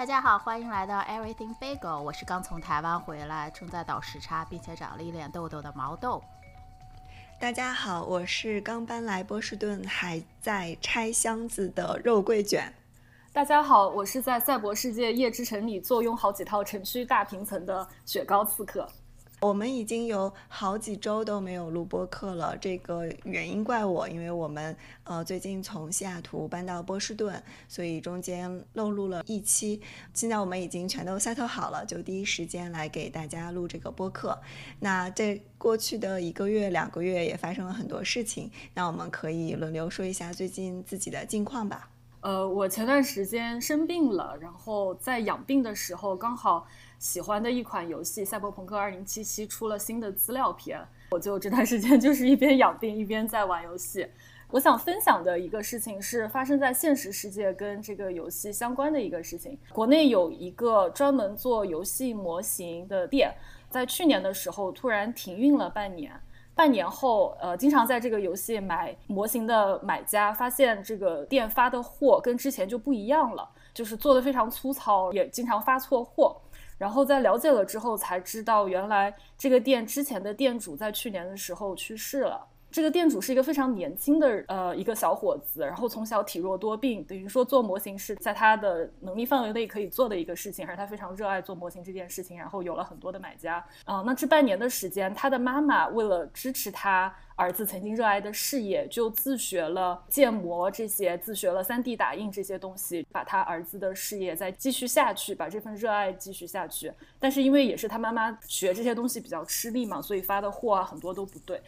大家好，欢迎来到 Everything Bagel，我是刚从台湾回来，正在倒时差，并且长了一脸痘痘的毛豆。大家好，我是刚搬来波士顿还在拆箱子的肉桂卷。大家好，我是在赛博世界夜之城里坐拥好几套城区大平层的雪糕刺客。我们已经有好几周都没有录播课了，这个原因怪我，因为我们呃最近从西雅图搬到波士顿，所以中间漏录了一期。现在我们已经全都 settle 好了，就第一时间来给大家录这个播客。那这过去的一个月、两个月也发生了很多事情，那我们可以轮流说一下最近自己的近况吧。呃，我前段时间生病了，然后在养病的时候刚好。喜欢的一款游戏《赛博朋克2077》出了新的资料片，我就这段时间就是一边养病一边在玩游戏。我想分享的一个事情是发生在现实世界跟这个游戏相关的一个事情。国内有一个专门做游戏模型的店，在去年的时候突然停运了半年。半年后，呃，经常在这个游戏买模型的买家发现这个店发的货跟之前就不一样了，就是做的非常粗糙，也经常发错货。然后在了解了之后，才知道原来这个店之前的店主在去年的时候去世了。这个店主是一个非常年轻的呃一个小伙子，然后从小体弱多病，等于说做模型是在他的能力范围内可以做的一个事情，而他非常热爱做模型这件事情，然后有了很多的买家。啊，那这半年的时间，他的妈妈为了支持他儿子曾经热爱的事业，就自学了建模这些，自学了 3D 打印这些东西，把他儿子的事业再继续下去，把这份热爱继续下去。但是因为也是他妈妈学这些东西比较吃力嘛，所以发的货啊很多都不对。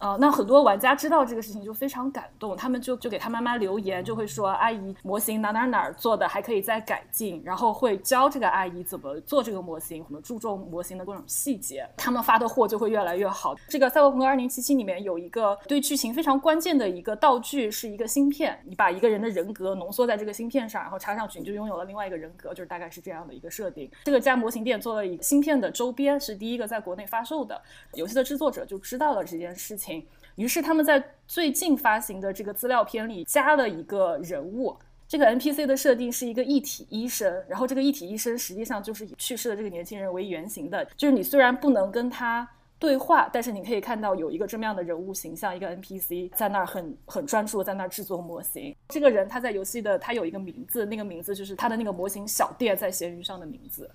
呃，那很多玩家知道这个事情就非常感动，他们就就给他妈妈留言，就会说阿姨模型哪哪哪做的还可以再改进，然后会教这个阿姨怎么做这个模型，怎么注重模型的各种细节，他们发的货就会越来越好。这个《赛博朋克2077》里面有一个对剧情非常关键的一个道具，是一个芯片，你把一个人的人格浓缩在这个芯片上，然后插上去，你就拥有了另外一个人格，就是大概是这样的一个设定。这个家模型店做了一个芯片的周边，是第一个在国内发售的，游戏的制作者就知道了这件事情。于是他们在最近发行的这个资料片里加了一个人物，这个 NPC 的设定是一个一体医生，然后这个一体医生实际上就是以去世的这个年轻人为原型的，就是你虽然不能跟他对话，但是你可以看到有一个这么样的人物形象，一个 NPC 在那儿很很专注在那儿制作模型。这个人他在游戏的他有一个名字，那个名字就是他的那个模型小店在闲鱼上的名字。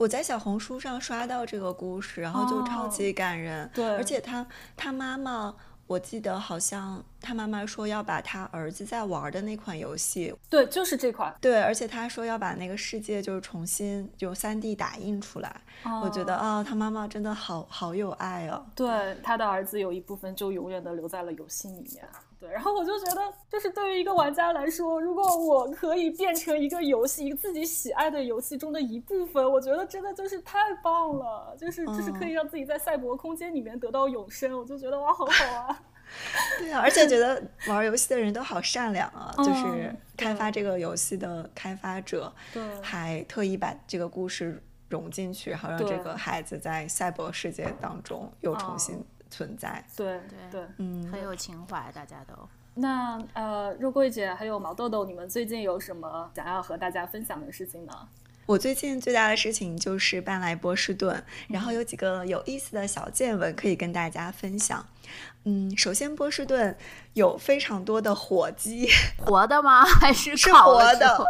我在小红书上刷到这个故事，然后就超级感人。对，而且他他妈妈，我记得好像他妈妈说要把他儿子在玩的那款游戏，对，就是这款。对，而且他说要把那个世界就是重新用三 D 打印出来。我觉得啊，他妈妈真的好好有爱哦。对，他的儿子有一部分就永远的留在了游戏里面。对，然后我就觉得，就是对于一个玩家来说，如果我可以变成一个游戏，一个自己喜爱的游戏中的一部分，我觉得真的就是太棒了，就是就是可以让自己在赛博空间里面得到永生，我就觉得哇，好好啊。对啊，而且觉得玩游戏的人都好善良啊，就是开发这个游戏的开发者，对，还特意把这个故事融进去，好让这个孩子在赛博世界当中又重新。存在，对对对，嗯，很有情怀，大家都。那呃，肉桂姐还有毛豆豆，你们最近有什么想要和大家分享的事情呢？我最近最大的事情就是搬来波士顿，然后有几个有意思的小见闻可以跟大家分享。嗯，首先波士顿有非常多的火鸡，活的吗？还是是活的？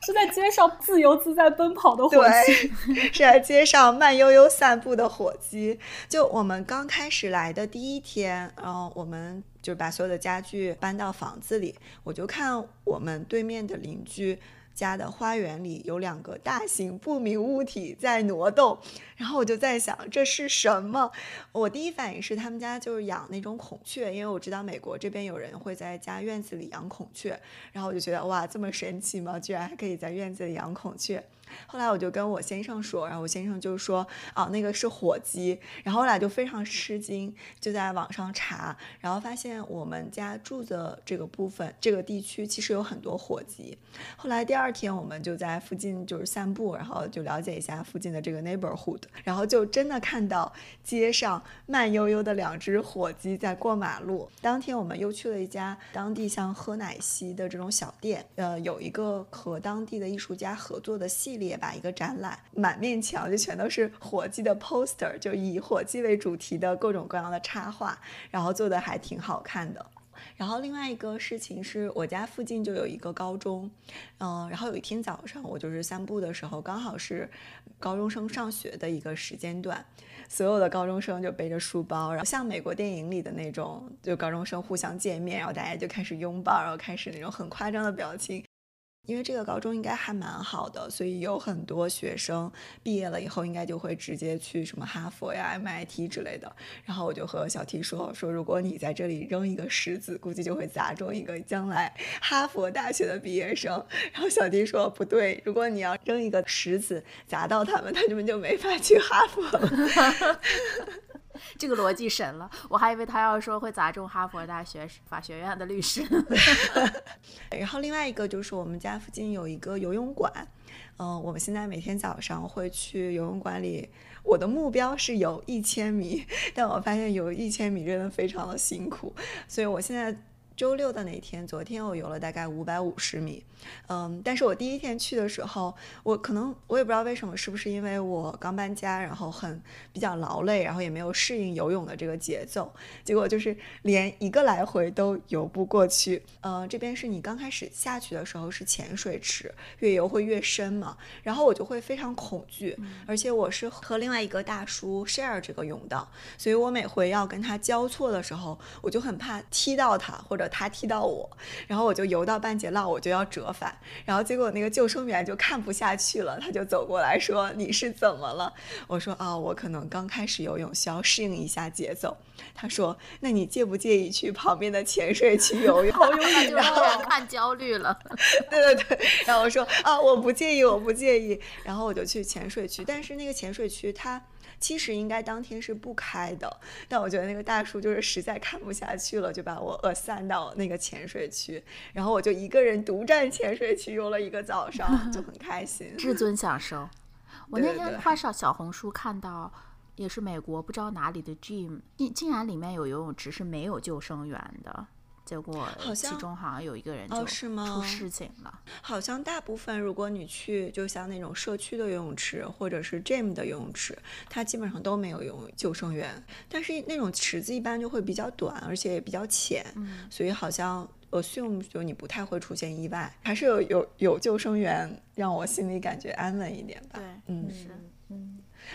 是在街上自由自在奔跑的火鸡，是在街上慢悠悠散步的火鸡。就我们刚开始来的第一天，然后我们就把所有的家具搬到房子里，我就看我们对面的邻居。家的花园里有两个大型不明物体在挪动，然后我就在想这是什么？我第一反应是他们家就是养那种孔雀，因为我知道美国这边有人会在家院子里养孔雀，然后我就觉得哇，这么神奇吗？居然还可以在院子里养孔雀。后来我就跟我先生说，然后我先生就说，啊，那个是火鸡。然后我俩就非常吃惊，就在网上查，然后发现我们家住的这个部分，这个地区其实有很多火鸡。后来第二。二天我们就在附近就是散步，然后就了解一下附近的这个 neighborhood，然后就真的看到街上慢悠悠的两只火鸡在过马路。当天我们又去了一家当地像喝奶昔的这种小店，呃，有一个和当地的艺术家合作的系列吧，一个展览，满面墙就全都是火鸡的 poster，就以火鸡为主题的各种各样的插画，然后做的还挺好看的。然后另外一个事情是我家附近就有一个高中，嗯，然后有一天早上我就是散步的时候，刚好是高中生上学的一个时间段，所有的高中生就背着书包，然后像美国电影里的那种，就高中生互相见面，然后大家就开始拥抱，然后开始那种很夸张的表情。因为这个高中应该还蛮好的，所以有很多学生毕业了以后，应该就会直接去什么哈佛呀、MIT 之类的。然后我就和小 T 说：“说如果你在这里扔一个石子，估计就会砸中一个将来哈佛大学的毕业生。”然后小 T 说：“不对，如果你要扔一个石子砸到他们，他们就没法去哈佛了。”这个逻辑神了，我还以为他要说会砸中哈佛大学法学院的律师。然后另外一个就是我们家附近有一个游泳馆，嗯，我们现在每天早上会去游泳馆里。我的目标是游一千米，但我发现游一千米真的非常的辛苦，所以我现在。周六的那天，昨天我游了大概五百五十米，嗯，但是我第一天去的时候，我可能我也不知道为什么，是不是因为我刚搬家，然后很比较劳累，然后也没有适应游泳的这个节奏，结果就是连一个来回都游不过去。嗯，这边是你刚开始下去的时候是浅水池，越游会越深嘛，然后我就会非常恐惧，而且我是和另外一个大叔 share 这个泳道，所以我每回要跟他交错的时候，我就很怕踢到他或者。他踢到我，然后我就游到半截浪，我就要折返，然后结果那个救生员就看不下去了，他就走过来说：“你是怎么了？”我说：“啊，我可能刚开始游泳，需要适应一下节奏。”他说：“那你介不介意去旁边的浅水区游泳？”然后看焦虑了。对对对，然后我说：“啊，我不介意，我不介意。”然后我就去浅水区，但是那个浅水区它。其实应该当天是不开的，但我觉得那个大叔就是实在看不下去了，就把我呃散到那个潜水区，然后我就一个人独占潜水区游了一个早上，就很开心，至 尊享受。我那天花少小红书看到，也是美国不知道哪里的 gym，竟竟然里面有游泳池是没有救生员的。结果其中好像有一个人就出事情了。好像大部分如果你去，就像那种社区的游泳池或者是 gym 的游泳池，它基本上都没有游救生员。但是那种池子一般就会比较短，而且也比较浅，所以好像 assume 就你不太会出现意外。还是有有有救生员，让我心里感觉安稳一点吧。对，嗯，是，嗯。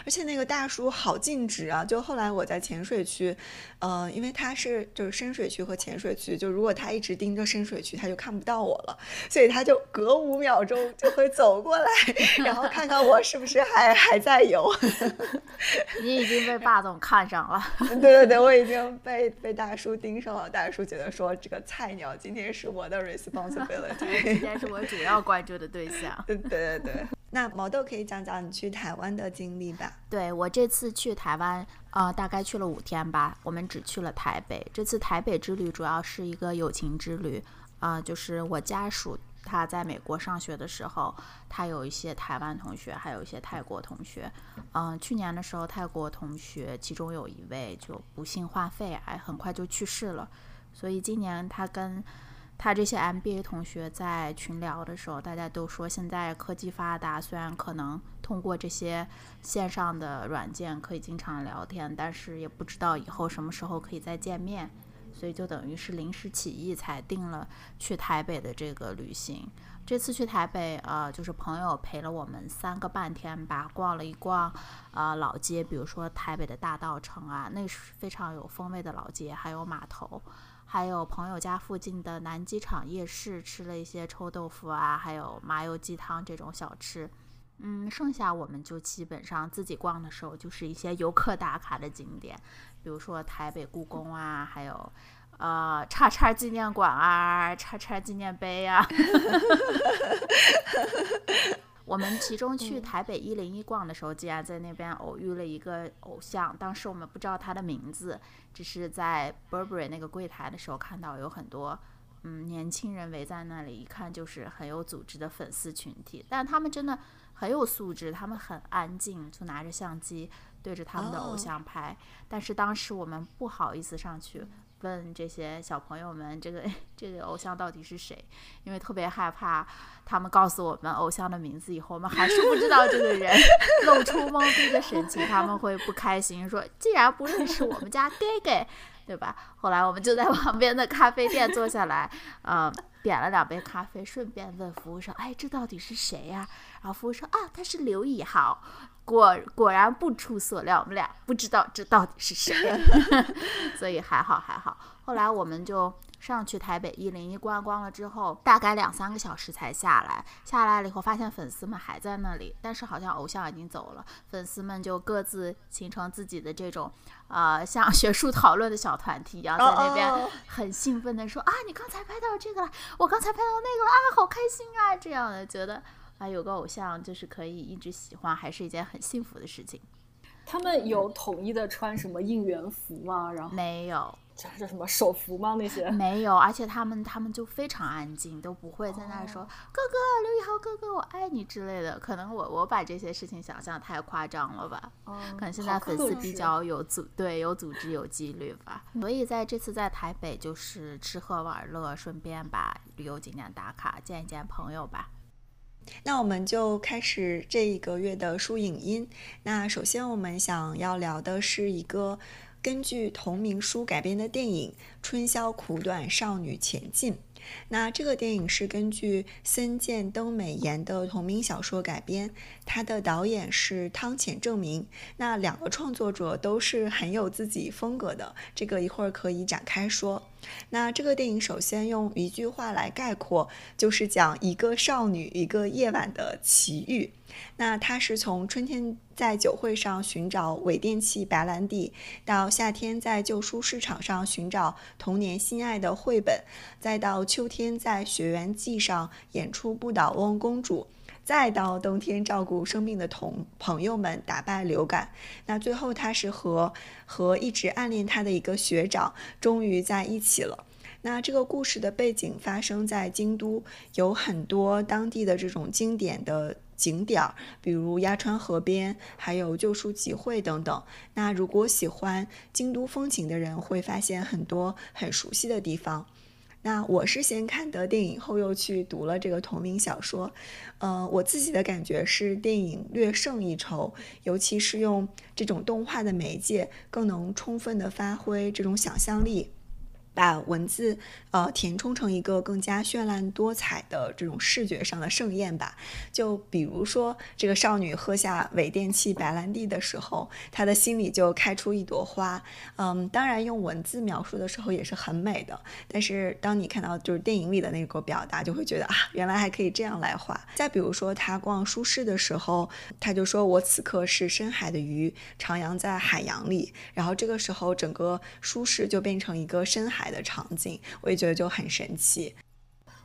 而且那个大叔好尽职啊！就后来我在浅水区，呃，因为他是就是深水区和浅水区，就如果他一直盯着深水区，他就看不到我了，所以他就隔五秒钟就会走过来，然后看看我是不是还还在游。你已经被霸总看上了。对对对，我已经被被大叔盯上了。大叔觉得说这个菜鸟今天是我的 responsibility，今天是我主要关注的对象。对对对。那毛豆可以讲讲你去台湾的经历吧？对我这次去台湾，呃，大概去了五天吧。我们只去了台北。这次台北之旅主要是一个友情之旅，啊，就是我家属他在美国上学的时候，他有一些台湾同学，还有一些泰国同学。嗯，去年的时候，泰国同学其中有一位就不幸患肺癌，很快就去世了。所以今年他跟他这些 MBA 同学在群聊的时候，大家都说现在科技发达，虽然可能通过这些线上的软件可以经常聊天，但是也不知道以后什么时候可以再见面，所以就等于是临时起意才定了去台北的这个旅行。这次去台北，呃，就是朋友陪了我们三个半天吧，逛了一逛，呃，老街，比如说台北的大道城啊，那是非常有风味的老街，还有码头。还有朋友家附近的南机场夜市，吃了一些臭豆腐啊，还有麻油鸡汤这种小吃。嗯，剩下我们就基本上自己逛的时候，就是一些游客打卡的景点，比如说台北故宫啊，还有呃叉叉纪念馆啊，叉叉纪念碑啊。我们其中 去台北一零一逛的时候，竟然在那边偶遇了一个偶像。当时我们不知道他的名字，只是在 Burberry 那个柜台的时候看到有很多嗯年轻人围在那里，一看就是很有组织的粉丝群体。但他们真的很有素质，他们很安静，就拿着相机对着他们的偶像拍。但是当时我们不好意思上去。问这些小朋友们，这个这个偶像到底是谁？因为特别害怕他们告诉我们偶像的名字以后，我们还是不知道这个人，露出懵逼的神情，他们会不开心，说既然不认识我们家 gay gay，对吧？后来我们就在旁边的咖啡店坐下来，呃，点了两杯咖啡，顺便问服务生，哎，这到底是谁呀？然后服务生啊，他是刘以豪。果果然不出所料，我们俩不知道这到底是谁，所以还好还好。后来我们就上去台北一零一观光了之后，大概两三个小时才下来。下来了以后，发现粉丝们还在那里，但是好像偶像已经走了。粉丝们就各自形成自己的这种，呃，像学术讨论的小团体一样，在那边很兴奋的说啊，你刚才拍到这个了，我刚才拍到那个了啊，好开心啊，这样的觉得。啊，有个偶像就是可以一直喜欢，还是一件很幸福的事情。他们有统一的穿什么应援服吗？然后没有，这是什么手服吗？那些 没有，而且他们他们就非常安静，都不会在那说哥哥刘宇豪哥哥我爱你之类的。可能我我把这些事情想象太夸张了吧？可能现在粉丝比较有组对有组织有纪律吧。所以在这次在台北就是吃喝玩乐，顺便把旅游景点打卡，见一见朋友吧。那我们就开始这一个月的书影音。那首先我们想要聊的是一个根据同名书改编的电影《春宵苦短，少女前进》。那这个电影是根据森见登美彦的同名小说改编，它的导演是汤浅正明。那两个创作者都是很有自己风格的，这个一会儿可以展开说。那这个电影首先用一句话来概括，就是讲一个少女一个夜晚的奇遇。那它是从春天在酒会上寻找伪电器白兰地，到夏天在旧书市场上寻找童年心爱的绘本，再到秋天在雪原季上演出不倒翁公主，再到冬天照顾生病的同朋友们打败流感。那最后他是和和一直暗恋他的一个学长终于在一起了。那这个故事的背景发生在京都，有很多当地的这种经典的。景点儿，比如鸭川河边，还有旧书集会等等。那如果喜欢京都风情的人，会发现很多很熟悉的地方。那我是先看的电影，后又去读了这个同名小说。呃，我自己的感觉是电影略胜一筹，尤其是用这种动画的媒介，更能充分的发挥这种想象力。把文字呃填充成一个更加绚烂多彩的这种视觉上的盛宴吧。就比如说，这个少女喝下伪电器白兰地的时候，她的心里就开出一朵花。嗯，当然用文字描述的时候也是很美的。但是当你看到就是电影里的那个表达，就会觉得啊，原来还可以这样来画。再比如说，她逛书市的时候，她就说我此刻是深海的鱼，徜徉在海洋里。然后这个时候，整个书市就变成一个深海。的场景，我也觉得就很神奇。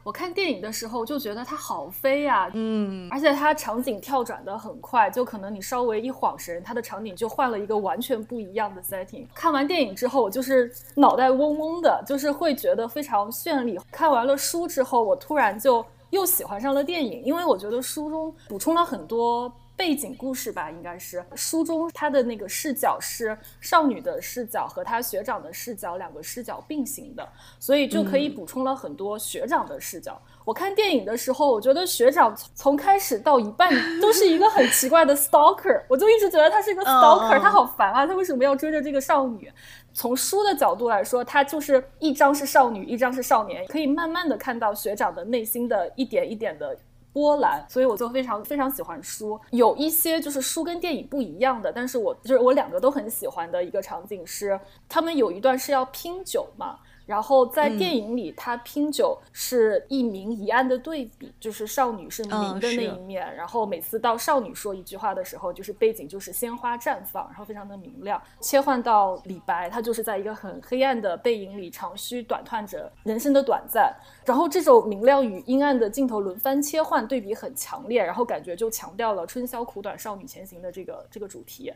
我看电影的时候就觉得它好飞呀，嗯，而且它场景跳转的很快，就可能你稍微一晃神，它的场景就换了一个完全不一样的 setting。看完电影之后，我就是脑袋嗡嗡的，就是会觉得非常绚丽。看完了书之后，我突然就又喜欢上了电影，因为我觉得书中补充了很多。背景故事吧，应该是书中他的那个视角是少女的视角和他学长的视角两个视角并行的，所以就可以补充了很多学长的视角。我看电影的时候，我觉得学长从开始到一半都是一个很奇怪的 stalker，我就一直觉得他是一个 stalker，他好烦啊，他为什么要追着这个少女？从书的角度来说，他就是一张是少女，一张是少年，可以慢慢的看到学长的内心的一点一点的。波澜，所以我就非常非常喜欢书。有一些就是书跟电影不一样的，但是我就是我两个都很喜欢的一个场景是，他们有一段是要拼酒嘛。然后在电影里，他拼酒是一明一暗的对比，就是少女是明的那一面，然后每次到少女说一句话的时候，就是背景就是鲜花绽放，然后非常的明亮。切换到李白，他就是在一个很黑暗的背影里长吁短叹着人生的短暂，然后这种明亮与阴暗的镜头轮番切换，对比很强烈，然后感觉就强调了春宵苦短，少女前行的这个这个主题。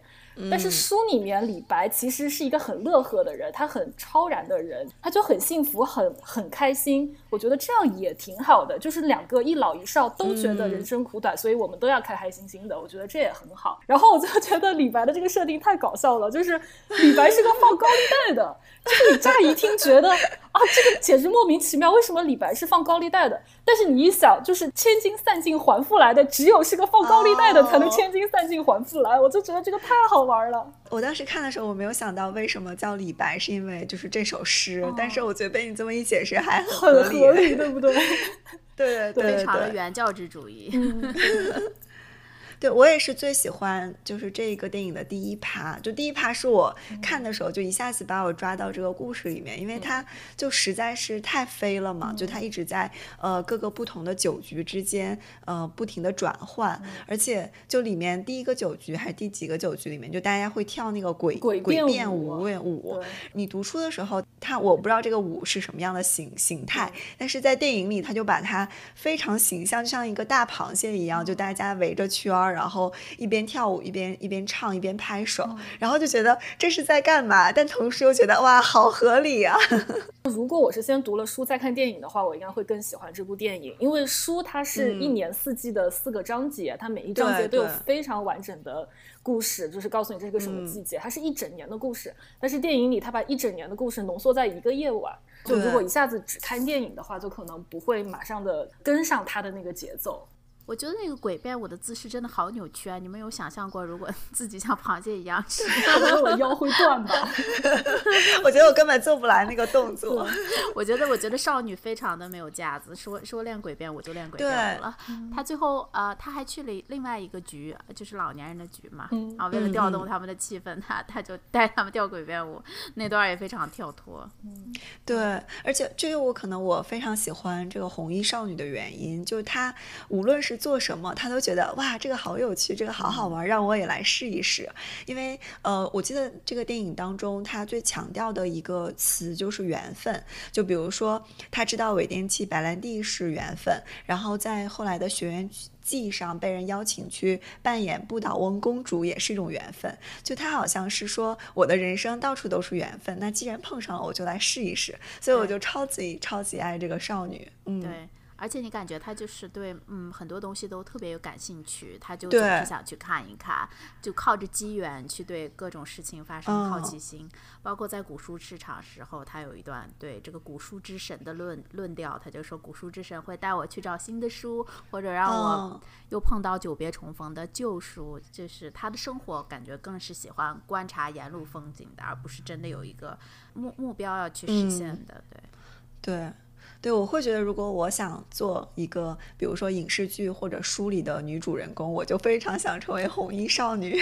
但是书里面李白其实是一个很乐呵的人，他很超然的人，他。就很幸福，很很开心。我觉得这样也挺好的，就是两个一老一少都觉得人生苦短，所以我们都要开开心心的。我觉得这也很好。然后我就觉得李白的这个设定太搞笑了，就是李白是个放高利贷的，就是你乍一听觉得啊，这个简直莫名其妙，为什么李白是放高利贷的？但是你一想，就是千金散尽还复来的，只有是个放高利贷的才能千金散尽还复来，我就觉得这个太好玩了。我当时看的时候，我没有想到为什么叫李白，是因为就是这首诗。但是我觉得被你这么一解释，还很合理，对不对？对对对，非常的原教旨主义。对我也是最喜欢，就是这个电影的第一趴，就第一趴是我看的时候就一下子把我抓到这个故事里面，因为它就实在是太飞了嘛，就它一直在呃各个不同的酒局之间呃不停的转换，而且就里面第一个酒局还是第几个酒局里面，就大家会跳那个鬼鬼变舞舞。你读书的时候，它我不知道这个舞是什么样的形形态，但是在电影里他就把它非常形象，就像一个大螃蟹一样，就大家围着圈儿。然后一边跳舞一边一边唱一边拍手，然后就觉得这是在干嘛？但同时又觉得哇，好合理啊！如果我是先读了书再看电影的话，我应该会更喜欢这部电影，因为书它是一年四季的四个章节，它每一章节都有非常完整的故事，就是告诉你这是个什么季节，它是一整年的故事。但是电影里它把一整年的故事浓缩在一个夜晚，就如果一下子只看电影的话，就可能不会马上的跟上它的那个节奏。我觉得那个鬼变舞的姿势真的好扭曲啊！你们有想象过，如果 自己像螃蟹一样吃，我腰会断吧？我觉得我根本做不来那个动作。我觉得，我觉得少女非常的没有架子，说说练鬼变舞就练鬼变舞了。他最后呃，他还去了另外一个局，就是老年人的局嘛。然后为了调动他们的气氛，他他就带他们跳鬼变舞，那段也非常跳脱。嗯，对，而且这个我可能我非常喜欢这个红衣少女的原因，就是她无论是做什么，他都觉得哇，这个好有趣，这个好好玩，让我也来试一试。因为呃，我记得这个电影当中，他最强调的一个词就是缘分。就比如说，他知道韦电器白兰地是缘分，然后在后来的学员记上被人邀请去扮演不倒翁公主，也是一种缘分。就他好像是说，我的人生到处都是缘分，那既然碰上了，我就来试一试。所以我就超级超级爱这个少女。嗯，对。而且你感觉他就是对嗯很多东西都特别有感兴趣，他就总是想去看一看，就靠着机缘去对各种事情发生好奇心。包括在古书市场时候，他有一段对这个古书之神的论论调，他就说古书之神会带我去找新的书，或者让我又碰到久别重逢的旧书。就是他的生活感觉更是喜欢观察沿路风景的，而不是真的有一个目目标要去实现的。对，对。对，我会觉得，如果我想做一个，比如说影视剧或者书里的女主人公，我就非常想成为红衣少女。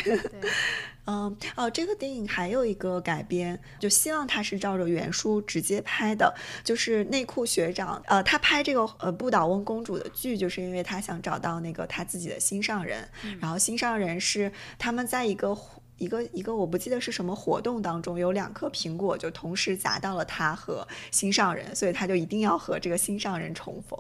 嗯，哦，这个电影还有一个改编，就希望他是照着原书直接拍的，就是内裤学长，呃，他拍这个呃不倒翁公主的剧，就是因为他想找到那个他自己的心上人，然后心上人是他们在一个。一个一个我不记得是什么活动当中，有两颗苹果就同时砸到了他和心上人，所以他就一定要和这个心上人重逢。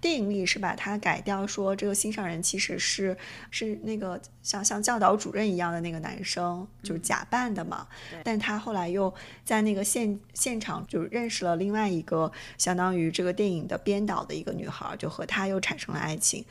电影里是把它改掉，说这个心上人其实是是那个像像教导主任一样的那个男生，就是假扮的嘛。但他后来又在那个现现场就认识了另外一个相当于这个电影的编导的一个女孩，就和他又产生了爱情。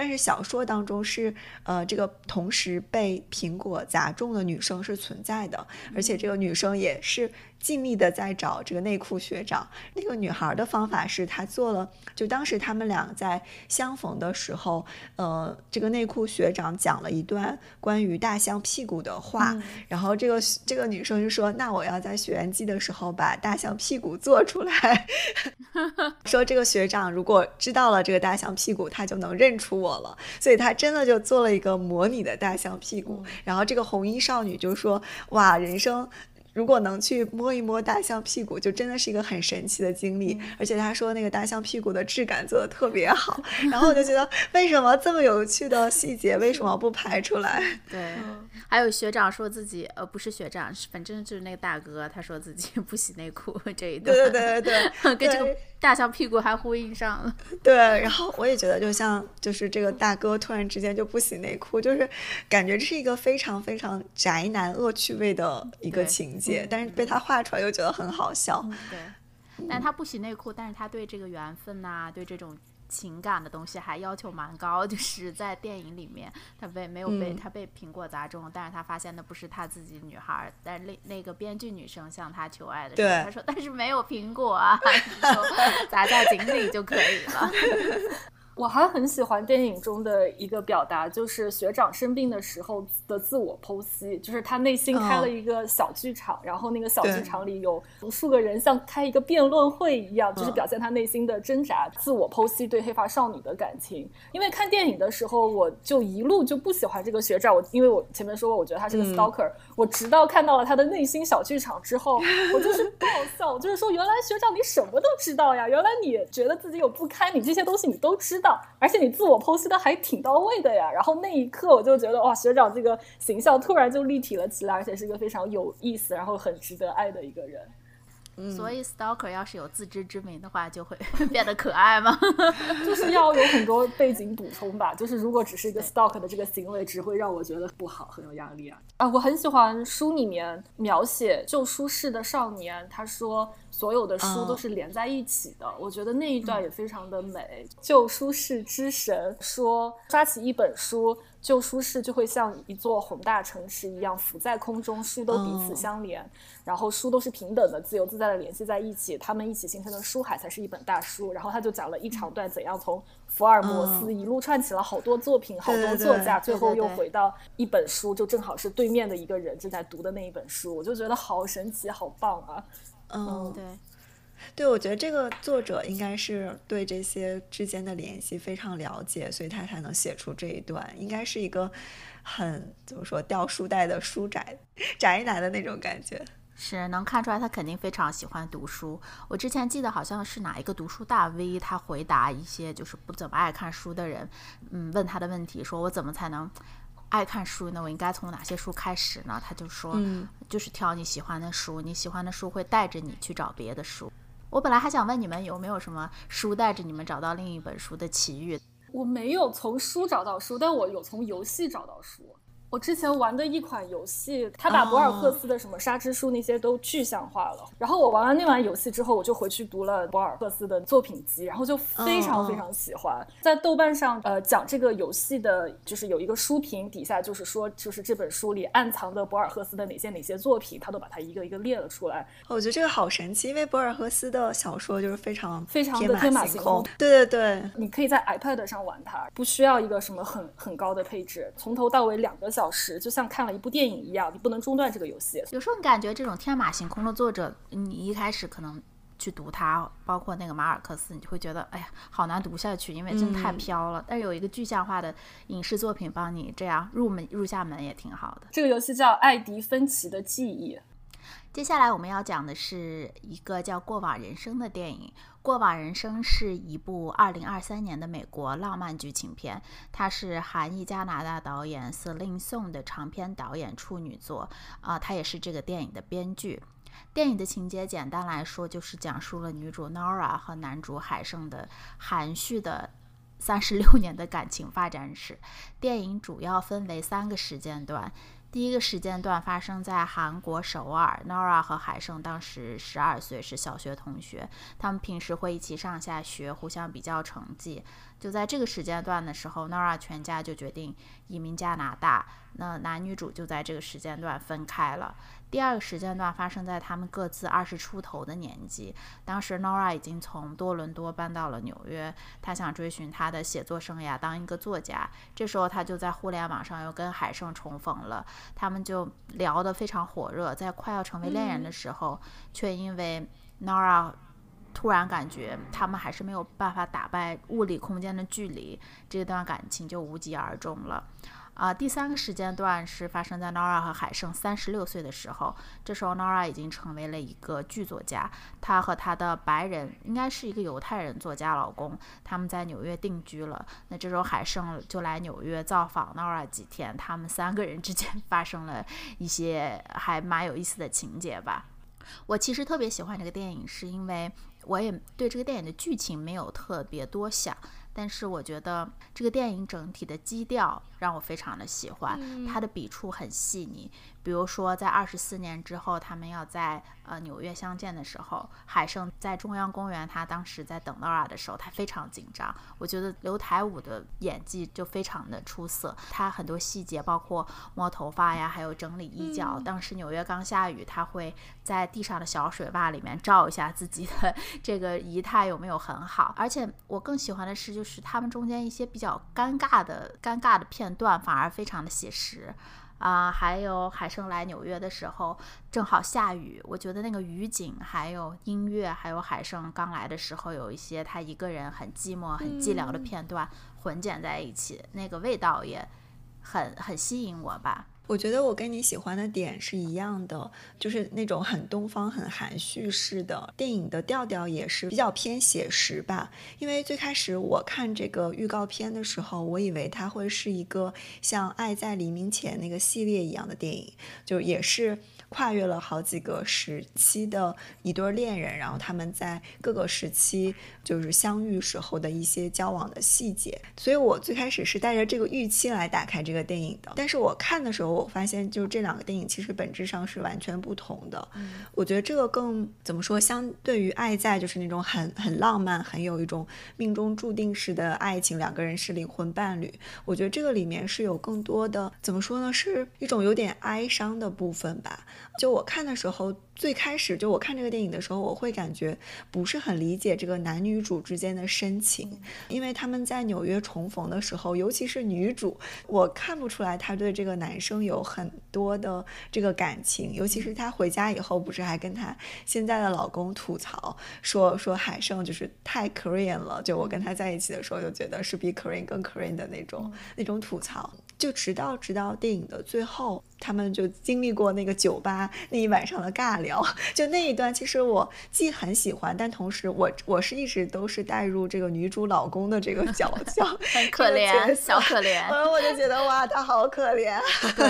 但是小说当中是呃这个同时被苹果砸。中的女生是存在的，而且这个女生也是。尽力的在找这个内裤学长。那个女孩的方法是，她做了，就当时他们俩在相逢的时候，呃，这个内裤学长讲了一段关于大象屁股的话，然后这个这个女生就说：“那我要在学员季的时候把大象屁股做出来。”说这个学长如果知道了这个大象屁股，他就能认出我了。所以他真的就做了一个模拟的大象屁股。然后这个红衣少女就说：“哇，人生。”如果能去摸一摸大象屁股，就真的是一个很神奇的经历。而且他说那个大象屁股的质感做的特别好，然后我就觉得为什么这么有趣的细节为什么不拍出来？对，还有学长说自己呃不是学长，反正就是那个大哥，他说自己不洗内裤这一段，对对对对，跟这个大象屁股还呼应上了。对，然后我也觉得就像就是这个大哥突然之间就不洗内裤，就是感觉这是一个非常非常宅男恶趣味的一个情节。但是被他画出来又觉得很好笑。对，但他不洗内裤，但是他对这个缘分呐、对这种情感的东西还要求蛮高。就是在电影里面，他被没有被、嗯他被苹果砸中，但是他发现那不是他自己女孩，但是那那个编剧女生向他求爱的时候，对他说但是没有苹果啊，你就砸在井里就可以了。我还很喜欢电影中的一个表达，就是学长生病的时候的自我剖析，就是他内心开了一个小剧场，然后那个小剧场里有无数个人像开一个辩论会一样，就是表现他内心的挣扎、自我剖析对黑发少女的感情。因为看电影的时候，我就一路就不喜欢这个学长，我因为我前面说过，我觉得他是个嗯 stalker，、我直到看到了他的内心小剧场之后，我就是爆笑，就是说原来学长你什么都知道呀，原来你觉得自己有不堪，你这些东西你都知道。而且你自我剖析的还挺到位的呀。然后那一刻我就觉得哇，学长这个形象突然就立体了起来，而且是一个非常有意思，然后很值得爱的一个人。嗯所以 stalker 要是有自知之明的话，就会 变得可爱吗？就是要有很多背景补充吧。就是如果只是一个 stalk 的这个行为，只会让我觉得不好，很有压力啊。啊，我很喜欢书里面描写旧书市的少年，他说所有的书都是连在一起的。我觉得那一段也非常的美。旧书市之神说，抓起一本书。旧书市就会像一座宏大城市一样浮在空中，书都彼此相连，然后书都是平等的、自由自在的联系在一起，他们一起形成的书海才是一本大书。然后他就讲了一长段怎样从福尔摩斯一路串起了好多作品、好多作家，最后又回到一本书，就正好是对面的一个人正在读的那一本书，我就觉得好神奇、好棒啊！嗯，对。对，我觉得这个作者应该是对这些之间的联系非常了解，所以他才能写出这一段。应该是一个很怎么说掉书袋的书宅宅男的那种感觉。是能看出来，他肯定非常喜欢读书。我之前记得好像是哪一个读书大 V，他回答一些就是不怎么爱看书的人，嗯，问他的问题，说我怎么才能爱看书呢？我应该从哪些书开始呢？他就说，嗯，就是挑你喜欢的书，你喜欢的书会带着你去找别的书。我本来还想问你们有没有什么书带着你们找到另一本书的奇遇。我没有从书找到书，但我有从游戏找到书。我之前玩的一款游戏，它把博尔赫斯的什么沙之书那些都具象化了。然后我玩完那款游戏之后，我就回去读了博尔赫斯的作品集，然后就非常非常喜欢。在豆瓣上，呃，讲这个游戏的，就是有一个书评，底下就是说，就是这本书里暗藏的博尔赫斯的哪些哪些作品，他都把它一个一个列了出来。我觉得这个好神奇，因为博尔赫斯的小说就是非常非常的天马行空。对对对，你可以在 iPad 上玩它，不需要一个什么很很高的配置，从头到尾两个小时，就像看了一部电影一样，你不能中断这个游戏。有时候你感觉这种天马行空的作者，你一开始可能去读它，包括那个马尔克斯，你就会觉得，哎呀，好难读下去，因为真的太飘了。嗯、但是有一个具象化的影视作品帮你这样入门入下门也挺好的。这个游戏叫《艾迪芬奇的记忆》。接下来我们要讲的是一个叫《过往人生》的电影。《过往人生》是一部2023年的美国浪漫剧情片，它是韩裔加拿大导演 Celine Song 的长篇导演处女作，啊、呃，他也是这个电影的编剧。电影的情节简单来说，就是讲述了女主 Nora 和男主海胜的含蓄的三十六年的感情发展史。电影主要分为三个时间段。第一个时间段发生在韩国首尔，Nora 和海胜当时十二岁，是小学同学。他们平时会一起上下学，互相比较成绩。就在这个时间段的时候，Nora 全家就决定移民加拿大。那男女主就在这个时间段分开了。第二个时间段发生在他们各自二十出头的年纪。当时 Nora 已经从多伦多搬到了纽约，她想追寻她的写作生涯，当一个作家。这时候她就在互联网上又跟海胜重逢了，他们就聊得非常火热。在快要成为恋人的时候，嗯、却因为 Nora 突然感觉他们还是没有办法打败物理空间的距离，这段感情就无疾而终了。啊、第三个时间段是发生在 Nora 和海胜三十六岁的时候，这时候 Nora 已经成为了一个剧作家，她和她的白人应该是一个犹太人作家老公，他们在纽约定居了。那这时候海胜就来纽约造访 Nora 几天，他们三个人之间 发生了一些还蛮有意思的情节吧。我其实特别喜欢这个电影，是因为我也对这个电影的剧情没有特别多想，但是我觉得这个电影整体的基调让我非常的喜欢，它的笔触很细腻。比如说，在二十四年之后，他们要在呃纽约相见的时候，海胜在中央公园，他当时在等 Nora 的时候，他非常紧张。我觉得刘台武的演技就非常的出色，他很多细节，包括摸头发呀，还有整理衣角。当时纽约刚下雨，他会在地上的小水洼里面照一下自己的这个仪态有没有很好。而且我更喜欢的是，就是他们中间一些比较尴尬的尴尬的片段，反而非常的写实。啊，还有海生来纽约的时候正好下雨，我觉得那个雨景，还有音乐，还有海生刚来的时候有一些他一个人很寂寞、很寂寥的片段混剪在一起，那个味道也很很吸引我吧。我觉得我跟你喜欢的点是一样的，就是那种很东方、很含蓄式的电影的调调也是比较偏写实吧。因为最开始我看这个预告片的时候，我以为它会是一个像《爱在黎明前》那个系列一样的电影，就也是。跨越了好几个时期的一对恋人，然后他们在各个时期就是相遇时候的一些交往的细节，所以我最开始是带着这个预期来打开这个电影的。但是我看的时候，我发现就是这两个电影其实本质上是完全不同的。我觉得这个更怎么说？相对于《爱在》，就是那种很很浪漫、很有一种命中注定式的爱情，两个人是灵魂伴侣。我觉得这个里面是有更多的怎么说呢？是一种有点哀伤的部分吧。就我看的时候。最开始就我看这个电影的时候，我会感觉不是很理解这个男女主之间的深情，因为他们在纽约重逢的时候，尤其是女主，我看不出来她对这个男生有很多的这个感情，尤其是她回家以后，不是还跟她现在的老公吐槽说说海胜就是太 Korean 了，就我跟他在一起的时候就觉得是比 Korean 更 Korean 的那种那种吐槽，就直到直到电影的最后，他们就经历过那个酒吧那一晚上的尬聊。就那一段，其实我既很喜欢，但同时我我是一直都是带入这个女主老公的这个角 色，很可怜，小可怜。然后我就觉得哇，他好可怜。对，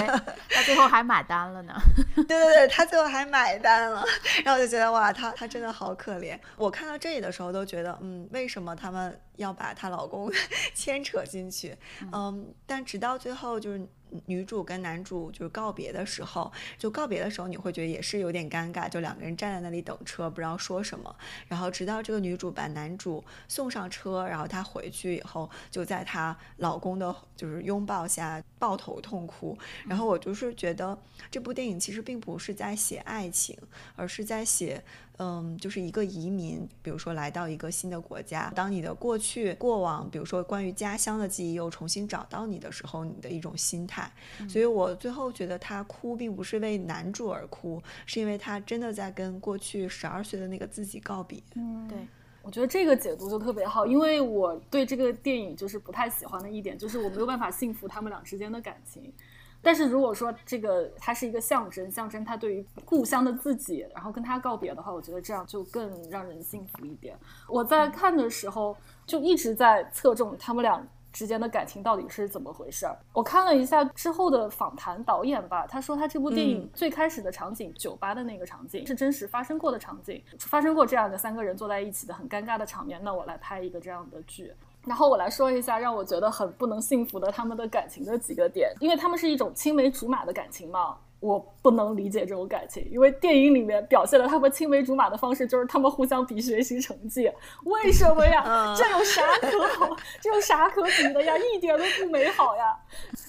他最后还买单了呢。对对对，他最后还买单了。然后我就觉得哇，他他真的好可怜。我看到这里的时候都觉得，嗯，为什么他们要把她老公牵扯进去？嗯，但直到最后就是。女主跟男主就是告别的时候，就告别的时候，你会觉得也是有点尴尬，就两个人站在那里等车，不知道说什么。然后直到这个女主把男主送上车，然后她回去以后，就在她老公的就是拥抱下抱头痛哭。然后我就是觉得这部电影其实并不是在写爱情，而是在写。嗯，就是一个移民，比如说来到一个新的国家，当你的过去、过往，比如说关于家乡的记忆又重新找到你的时候，你的一种心态。所以我最后觉得他哭，并不是为男主而哭，是因为他真的在跟过去十二岁的那个自己告别。嗯，对，我觉得这个解读就特别好，因为我对这个电影就是不太喜欢的一点，就是我没有办法信服他们俩之间的感情。但是如果说这个它是一个象征，象征他对于故乡的自己，然后跟他告别的话，我觉得这样就更让人幸福一点。我在看的时候就一直在侧重他们俩之间的感情到底是怎么回事儿。我看了一下之后的访谈，导演吧，他说他这部电影最开始的场景，酒吧的那个场景是真实发生过的场景，发生过这样的三个人坐在一起的很尴尬的场面，那我来拍一个这样的剧。然后我来说一下让我觉得很不能幸福的他们的感情的几个点，因为他们是一种青梅竹马的感情嘛。我不能理解这种感情，因为电影里面表现了他们青梅竹马的方式，就是他们互相比学习成绩。为什么呀？这有啥可好？这有啥可比的呀？一点都不美好呀！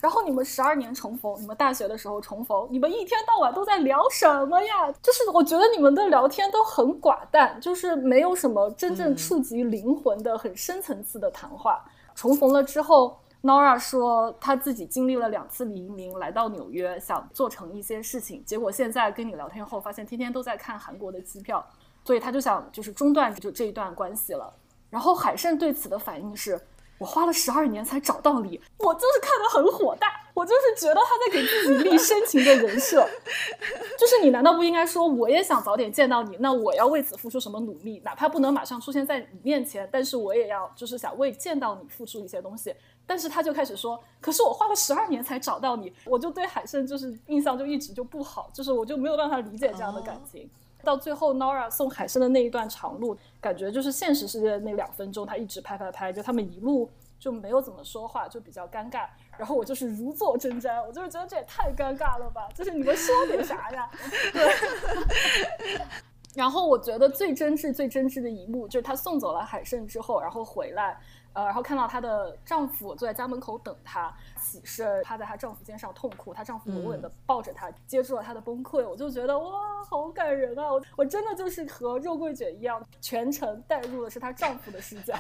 然后你们十二年重逢，你们大学的时候重逢，你们一天到晚都在聊什么呀？就是我觉得你们的聊天都很寡淡，就是没有什么真正触及灵魂的、很深层次的谈话。重逢了之后。Nora 说，他自己经历了两次移民，来到纽约，想做成一些事情。结果现在跟你聊天后，发现天天都在看韩国的机票，所以他就想就是中断就这一段关系了。然后海胜对此的反应是。我花了十二年才找到你，我就是看得很火大，我就是觉得他在给自己立深情的人设，就是你难道不应该说我也想早点见到你？那我要为此付出什么努力？哪怕不能马上出现在你面前，但是我也要就是想为见到你付出一些东西。但是他就开始说，可是我花了十二年才找到你，我就对海胜就是印象就一直就不好，就是我就没有办法理解这样的感情。到最后，Nora 送海参的那一段长路，感觉就是现实世界的那两分钟，他一直拍拍拍，就他们一路就没有怎么说话，就比较尴尬。然后我就是如坐针毡，我就是觉得这也太尴尬了吧，就是你们说点啥呀？对。然后我觉得最真挚、最真挚的一幕，就是他送走了海参之后，然后回来。呃，然后看到她的丈夫坐在家门口等她，起身趴在她丈夫肩上痛哭，她丈夫稳稳的抱着她，接住了她的崩溃，我就觉得哇，好感人啊！我我真的就是和肉桂卷一样，全程带入的是她丈夫的视角，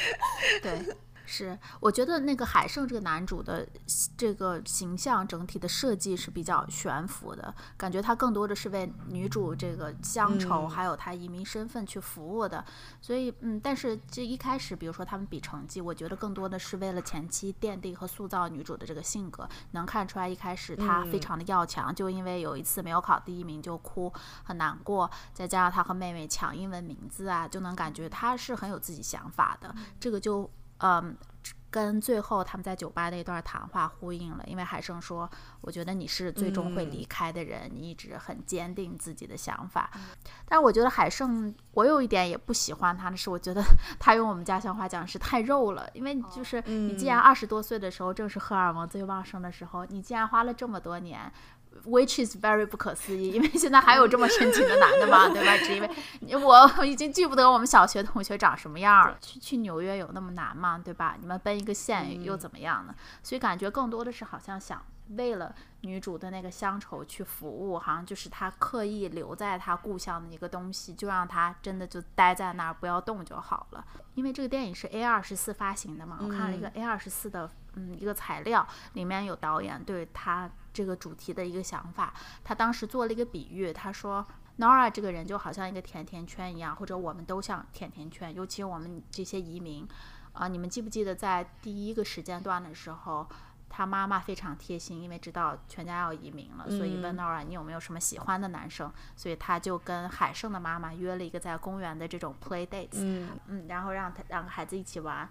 对。是，我觉得那个海胜这个男主的这个形象整体的设计是比较悬浮的，感觉他更多的是为女主这个乡愁还有他移民身份去服务的。所以，嗯，但是这一开始，比如说他们比成绩，我觉得更多的是为了前期奠定和塑造女主的这个性格。能看出来，一开始她非常的要强，就因为有一次没有考第一名就哭，很难过。再加上她和妹妹抢英文名字啊，就能感觉她是很有自己想法的。这个就。嗯，跟最后他们在酒吧那段谈话呼应了，因为海生说：“我觉得你是最终会离开的人，你一直很坚定自己的想法。”但是我觉得海胜，我有一点也不喜欢他的是，我觉得 他用我们家乡话讲是太肉了。因为就是你既然二十多岁的时候正是荷尔蒙最旺盛的时候，你既然花了这么多年。Which is very 不可思议，因为现在还有这么深情的男的吗？对吧？只因为我已经记不得我们小学同学长什么样了。去去纽约有那么难吗？对吧？你们奔一个县又怎么样呢？所以感觉更多的是好像想为了女主的那个乡愁去服务，好像就是他刻意留在他故乡的一个东西，就让他真的就待在那儿不要动就好了。因为这个电影是 A 二十四发行的嘛，我看了一个 A 二十四的嗯一个材料，里面有导演对他。这个主题的一个想法，他当时做了一个比喻，他说，Nora 这个人就好像一个甜甜圈一样，或者我们都像甜甜圈，尤其我们这些移民，啊，你们记不记得在第一个时间段的时候，他妈妈非常贴心，因为知道全家要移民了，所以问 Nora 你有没有什么喜欢的男生，所以他就跟海胜的妈妈约了一个在公园的这种 play dates，嗯。嗯，然后让他两个孩子一起玩，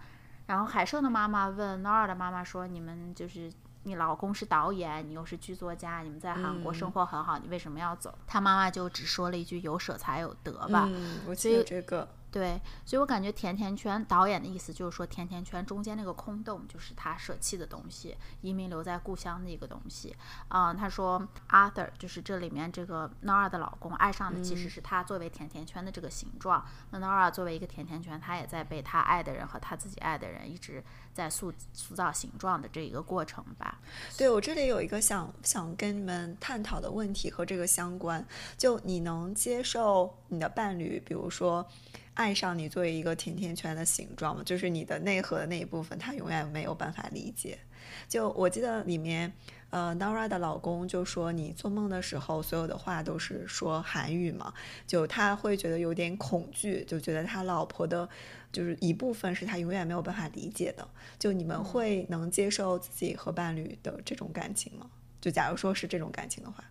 然后海胜的妈妈问 Nora 的妈妈说，你们就是。你老公是导演，你又是剧作家，你们在韩国生活很好，你为什么要走？他妈妈就只说了一句“有舍才有得”吧。嗯，我记得这个。对，所以我感觉甜甜圈导演的意思就是说，甜甜圈中间那个空洞就是他舍弃的东西，移民留在故乡的一个东西。嗯，他说 Arthur 就是这里面这个 Nora 的老公爱上的其实是他作为甜甜圈的这个形状。那 Nora 作为一个甜甜圈，他也在被他爱的人和他自己爱的人一直在塑塑造形状的这一个过程吧。对我这里有一个想想跟你们探讨的问题和这个相关，就你能接受你的伴侣，比如说。爱上你作为一个甜甜圈的形状嘛，就是你的内核的那一部分，他永远没有办法理解。就我记得里面，呃，Nora 的老公就说，你做梦的时候，所有的话都是说韩语嘛，就他会觉得有点恐惧，就觉得他老婆的，就是一部分是他永远没有办法理解的。就你们会能接受自己和伴侣的这种感情吗？就假如说是这种感情的话。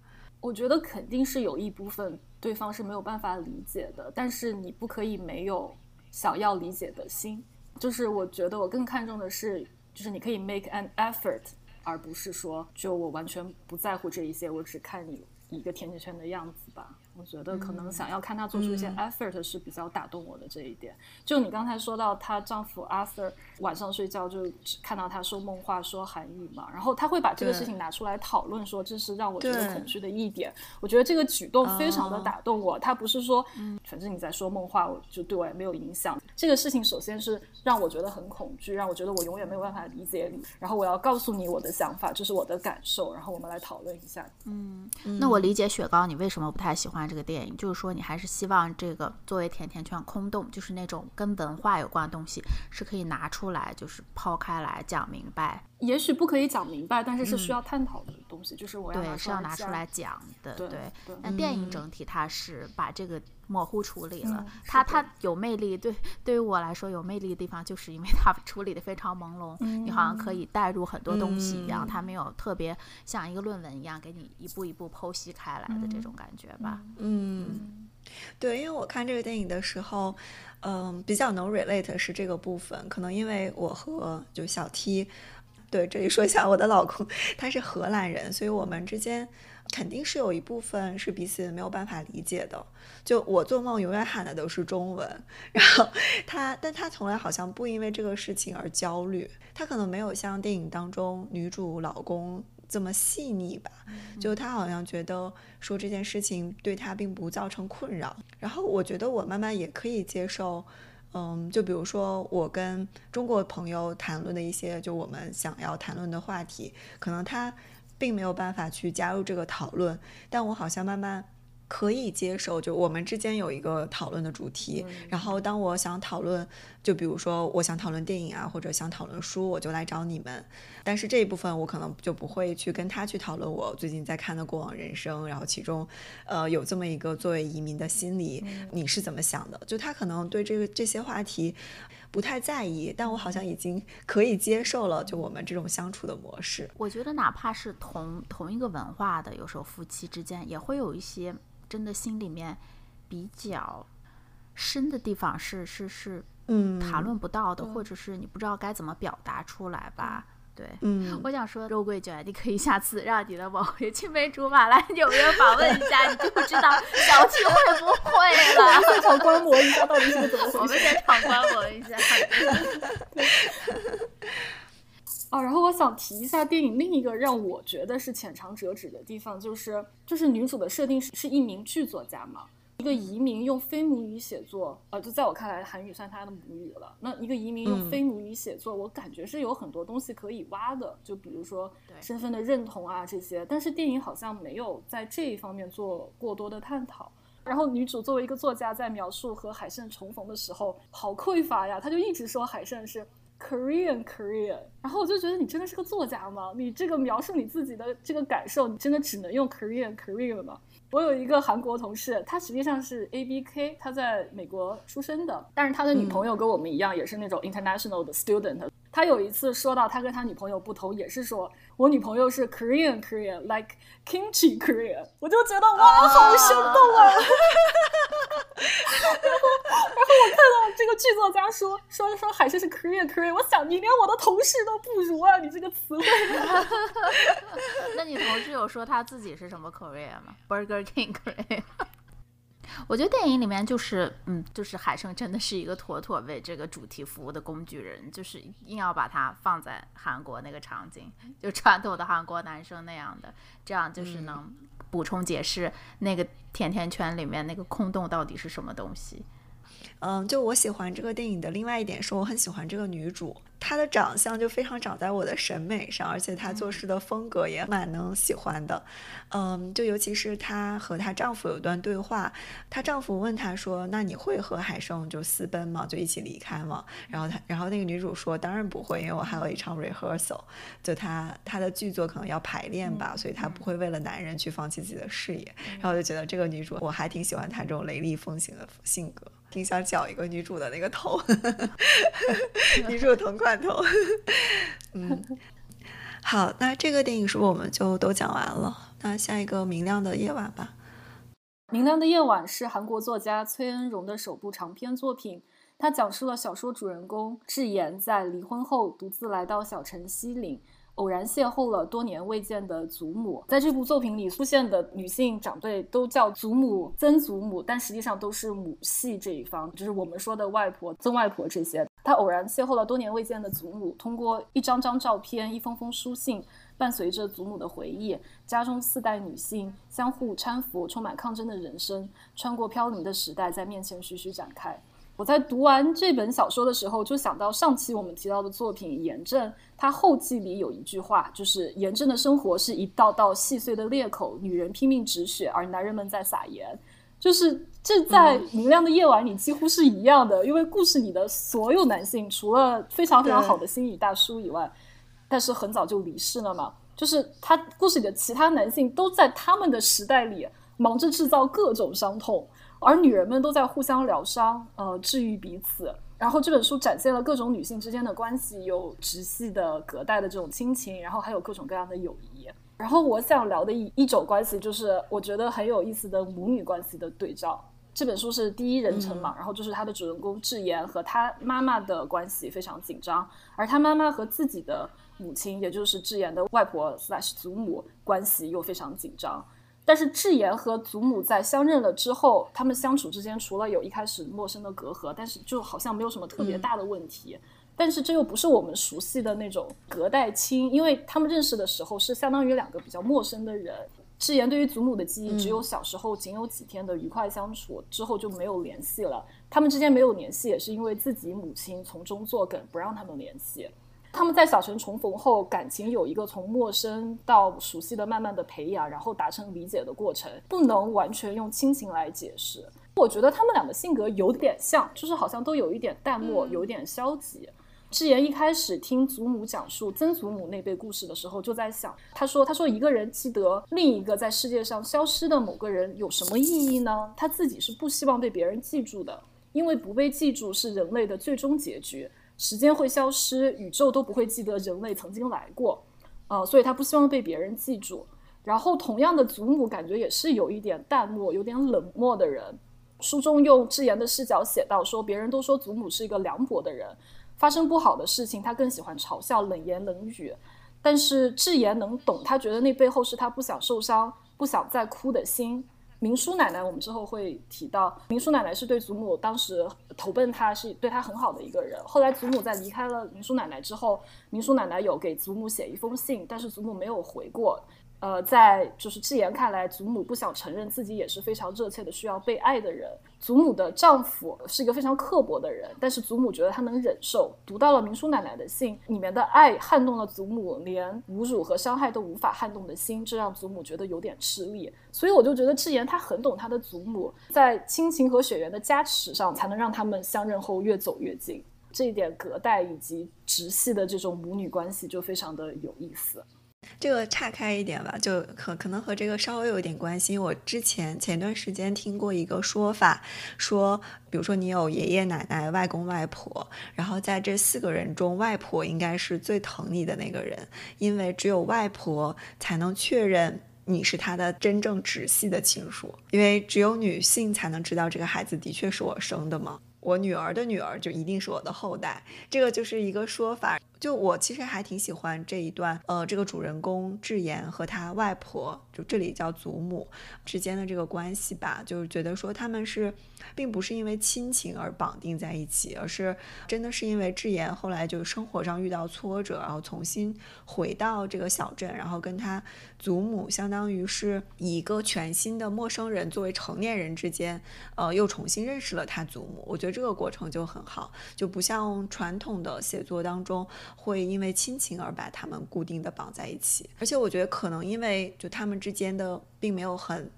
我觉得肯定是有一部分对方是没有办法理解的，但是你不可以没有想要理解的心。就是我觉得我更看重的是，就是你可以 make an effort，而不是说就我完全不在乎这一些，我只看你一个甜甜圈的样子吧。我觉得可能想要看她做出一些 effort 是比较打动我的这一点。就你刚才说到她丈夫 Arthur 晚上睡觉就看到她说梦话说韩语嘛，然后他会把这个事情拿出来讨论，说这是让我觉得恐惧的一点。我觉得这个举动非常的打动我。他不是说，反正你在说梦话，我就对我也没有影响。这个事情首先是让我觉得很恐惧，让我觉得我永远没有办法理解你。然后我要告诉你我的想法，这是我的感受，然后我们来讨论一下。嗯，那我理解雪糕，你为什么不太喜欢？这个电影就是说，你还是希望这个作为甜甜圈空洞，就是那种跟文化有关的东西，是可以拿出来，就是抛开来讲明白。也许不可以讲明白，但是是需要探讨的东西，就是我要对是要拿出来讲的。对，那电影整体它是把这个模糊处理了。它它有魅力，对对于我来说有魅力的地方，就是因为它处理的非常朦胧，你好像可以带入很多东西一样，它没有特别像一个论文一样给你一步一步剖析开来的这种感觉吧。嗯，对，因为我看这个电影的时候，嗯，比较能 relate 是这个部分，可能因为我和就小 T。对，这里说一下，我的老公他是荷兰人，所以我们之间肯定是有一部分是彼此没有办法理解的。就我做梦永远喊的都是中文，然后他，但他从来好像不因为这个事情而焦虑。他可能没有像电影当中女主老公这么细腻吧，就他好像觉得说这件事情对他并不造成困扰。然后我觉得我慢慢也可以接受。嗯，就比如说我跟中国朋友谈论的一些，就我们想要谈论的话题，可能他并没有办法去加入这个讨论，但我好像慢慢。可以接受，就我们之间有一个讨论的主题。然后，当我想讨论，就比如说我想讨论电影啊，或者想讨论书，我就来找你们。但是这一部分我可能就不会去跟他去讨论我最近在看的《过往人生》，然后其中，呃，有这么一个作为移民的心理，你是怎么想的？就他可能对这个这些话题不太在意，但我好像已经可以接受了，就我们这种相处的模式。我觉得哪怕是同同一个文化的，有时候夫妻之间也会有一些。真的心里面比较深的地方是是是，嗯，谈论不到的，或者是你不知道该怎么表达出来吧？对，嗯，我想说，肉桂卷，你可以下次让你的某位青梅竹马来纽约访问一下，你就知道小七会不会了。现场观摩一下到底是怎么回事？我们现场观摩一下。啊，然后我想提一下电影另一个让我觉得是浅尝辄止的地方，就是就是女主的设定是是一名剧作家嘛，一个移民用非母语写作，呃，就在我看来，韩语算他的母语了。那一个移民用非母语写作，我感觉是有很多东西可以挖的，就比如说身份的认同啊这些，但是电影好像没有在这一方面做过多的探讨。然后女主作为一个作家，在描述和海胜重逢的时候，好匮乏呀，她就一直说海胜是。Korean Korean，然后我就觉得你真的是个作家吗？你这个描述你自己的这个感受，你真的只能用 Korean Korean 吗？我有一个韩国同事，他实际上是 A B K，他在美国出生的，但是他的女朋友跟我们一样，也是那种 international 的 student。他有一次说到他跟他女朋友不同，也是说我女朋友是 Korean Korean，like kimchi Korean，我就觉得哇，好生动啊！然后，然后我看到这个剧作家说说说海参是 Korean Korean，我想你连我的同事都不如啊，你这个词汇。那你同事有说他自己是什么 Korean 吗？Burger King Korean。我觉得电影里面就是，嗯，就是海生真的是一个妥妥为这个主题服务的工具人，就是硬要把它放在韩国那个场景，就传统的韩国男生那样的，这样就是能补充解释那个甜甜圈里面那个空洞到底是什么东西。嗯，就我喜欢这个电影的另外一点是，我很喜欢这个女主。她的长相就非常长在我的审美上，而且她做事的风格也蛮能喜欢的。嗯，就尤其是她和她丈夫有段对话，她丈夫问她说：“那你会和海生就私奔吗？就一起离开吗？”然后她，然后那个女主说：“当然不会，因为我还有一场 rehearsal，就她她的剧作可能要排练吧，所以她不会为了男人去放弃自己的事业。”然后我就觉得这个女主我还挺喜欢她这种雷厉风行的性格，挺想绞一个女主的那个头，女主疼快。头，嗯，好，那这个电影是不是我们就都讲完了？那下一个《明亮的夜晚》吧。《明亮的夜晚》是韩国作家崔恩荣的首部长篇作品，它讲述了小说主人公智妍在离婚后独自来到小城西岭。偶然邂逅了多年未见的祖母，在这部作品里出现的女性长辈都叫祖母、曾祖母，但实际上都是母系这一方，就是我们说的外婆、曾外婆这些。他偶然邂逅了多年未见的祖母，通过一张张照片、一封封书信，伴随着祖母的回忆，家中四代女性相互搀扶，充满抗争的人生，穿过飘零的时代，在面前徐徐展开。我在读完这本小说的时候，就想到上期我们提到的作品《严正》，它后记里有一句话，就是“严正的生活是一道道细碎的裂口，女人拼命止血，而男人们在撒盐。”就是这在明亮的夜晚里几乎是一样的，因为故事里的所有男性，除了非常非常好的心理大叔以外，但是很早就离世了嘛。就是他故事里的其他男性都在他们的时代里忙着制造各种伤痛。而女人们都在互相疗伤，呃，治愈彼此。然后这本书展现了各种女性之间的关系，有直系的、隔代的这种亲情，然后还有各种各样的友谊。然后我想聊的一一种关系，就是我觉得很有意思的母女关系的对照。这本书是第一人称嘛，然后就是他的主人公智妍和他妈妈的关系非常紧张，而他妈妈和自己的母亲，也就是智妍的外婆祖母关系又非常紧张。但是智妍和祖母在相认了之后，他们相处之间除了有一开始陌生的隔阂，但是就好像没有什么特别大的问题。但是这又不是我们熟悉的那种隔代亲，因为他们认识的时候是相当于两个比较陌生的人。智妍对于祖母的记忆只有小时候仅有几天的愉快相处，之后就没有联系了。他们之间没有联系，也是因为自己母亲从中作梗，不让他们联系。他们在小城重逢后，感情有一个从陌生到熟悉的慢慢的培养，然后达成理解的过程，不能完全用亲情来解释。我觉得他们俩的性格有点像，就是好像都有一点淡漠，有一点消极。智妍一开始听祖母讲述曾祖母那辈故事的时候，就在想，他说：“他说一个人记得另一个在世界上消失的某个人有什么意义呢？他自己是不希望被别人记住的，因为不被记住是人类的最终结局。时间会消失，宇宙都不会记得人类曾经来过，呃，所以他不希望被别人记住。然后，同样的，祖母感觉也是有一点淡漠、有点冷漠的人。书中用智妍的视角写到说，别人都说祖母是一个凉薄的人。”发生不好的事情，他更喜欢嘲笑、冷言冷语。但是智妍能懂，他觉得那背后是他不想受伤、不想再哭的心。明叔奶奶，我们之后会提到，明叔奶奶是对祖母当时投奔他，是对他很好的一个人。后来祖母在离开了明叔奶奶之后，明叔奶奶有给祖母写一封信，但是祖母没有回过。呃，在就是智妍看来，祖母不想承认自己也是非常热切的需要被爱的人。祖母的丈夫是一个非常刻薄的人，但是祖母觉得他能忍受。读到了明叔奶奶的信，里面的爱撼动了祖母连侮辱和伤害都无法撼动的心，这让祖母觉得有点吃力。所以我就觉得智妍她很懂她的祖母，在亲情和血缘的加持上，才能让他们相认后越走越近。这一点隔代以及直系的这种母女关系就非常的有意思。这个岔开一点吧，就可可能和这个稍微有点关系。我之前前段时间听过一个说法，说，比如说你有爷爷奶奶、外公外婆，然后在这四个人中，外婆应该是最疼你的那个人，因为只有外婆才能确认你是他的真正直系的亲属，因为只有女性才能知道这个孩子的确是我生的嘛，我女儿的女儿就一定是我的后代，这个就是一个说法。就我其实还挺喜欢这一段，呃，这个主人公智妍和他外婆，就这里叫祖母之间的这个关系吧，就是觉得说他们是，并不是因为亲情而绑定在一起，而是真的是因为智妍后来就生活上遇到挫折，然后重新回到这个小镇，然后跟他祖母相当于是以一个全新的陌生人作为成年人之间，呃，又重新认识了他祖母。我觉得这个过程就很好，就不像传统的写作当中。会因为亲情而把他们固定的绑在一起，而且我觉得可能因为就他们之间的并没有很，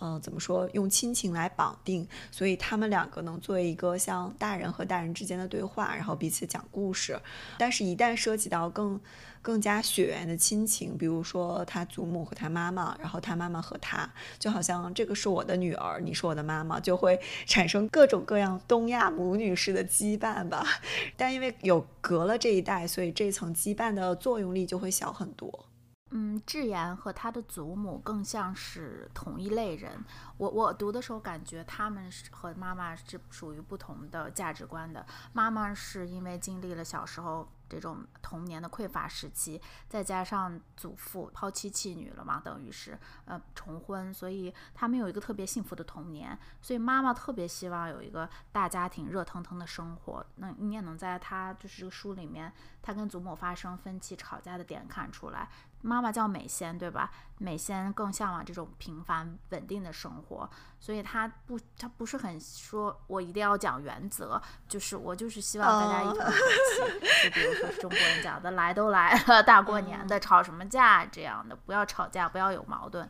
嗯，怎么说用亲情来绑定，所以他们两个能作为一个像大人和大人之间的对话，然后彼此讲故事，但是一旦涉及到更。更加血缘的亲情，比如说他祖母和他妈妈，然后他妈妈和他，就好像这个是我的女儿，你是我的妈妈，就会 产生各种各样东亚母女式的羁绊吧。但因为有隔了这一代，所以这层羁绊的作用力就会小很多。嗯，智妍和他的祖母更像是同一类人。我我读的时候感觉他们是和妈妈是属于不同的价值观的。妈妈是因为经历了小时候。这种童年的匮乏时期，再加上祖父抛妻弃女了嘛，等于是呃重婚，所以他们有一个特别幸福的童年。所以妈妈特别希望有一个大家庭热腾腾的生活。那你也能在他就是这个书里面，他跟祖母发生分歧吵架的点看出来。妈妈叫美仙，对吧？美仙更向往这种平凡稳定的生活，所以她不，她不是很说，我一定要讲原则，就是我就是希望大家一同 就比如说中国人讲的，来都来了，大过年的，吵什么架这样的，不要吵架，不要有矛盾。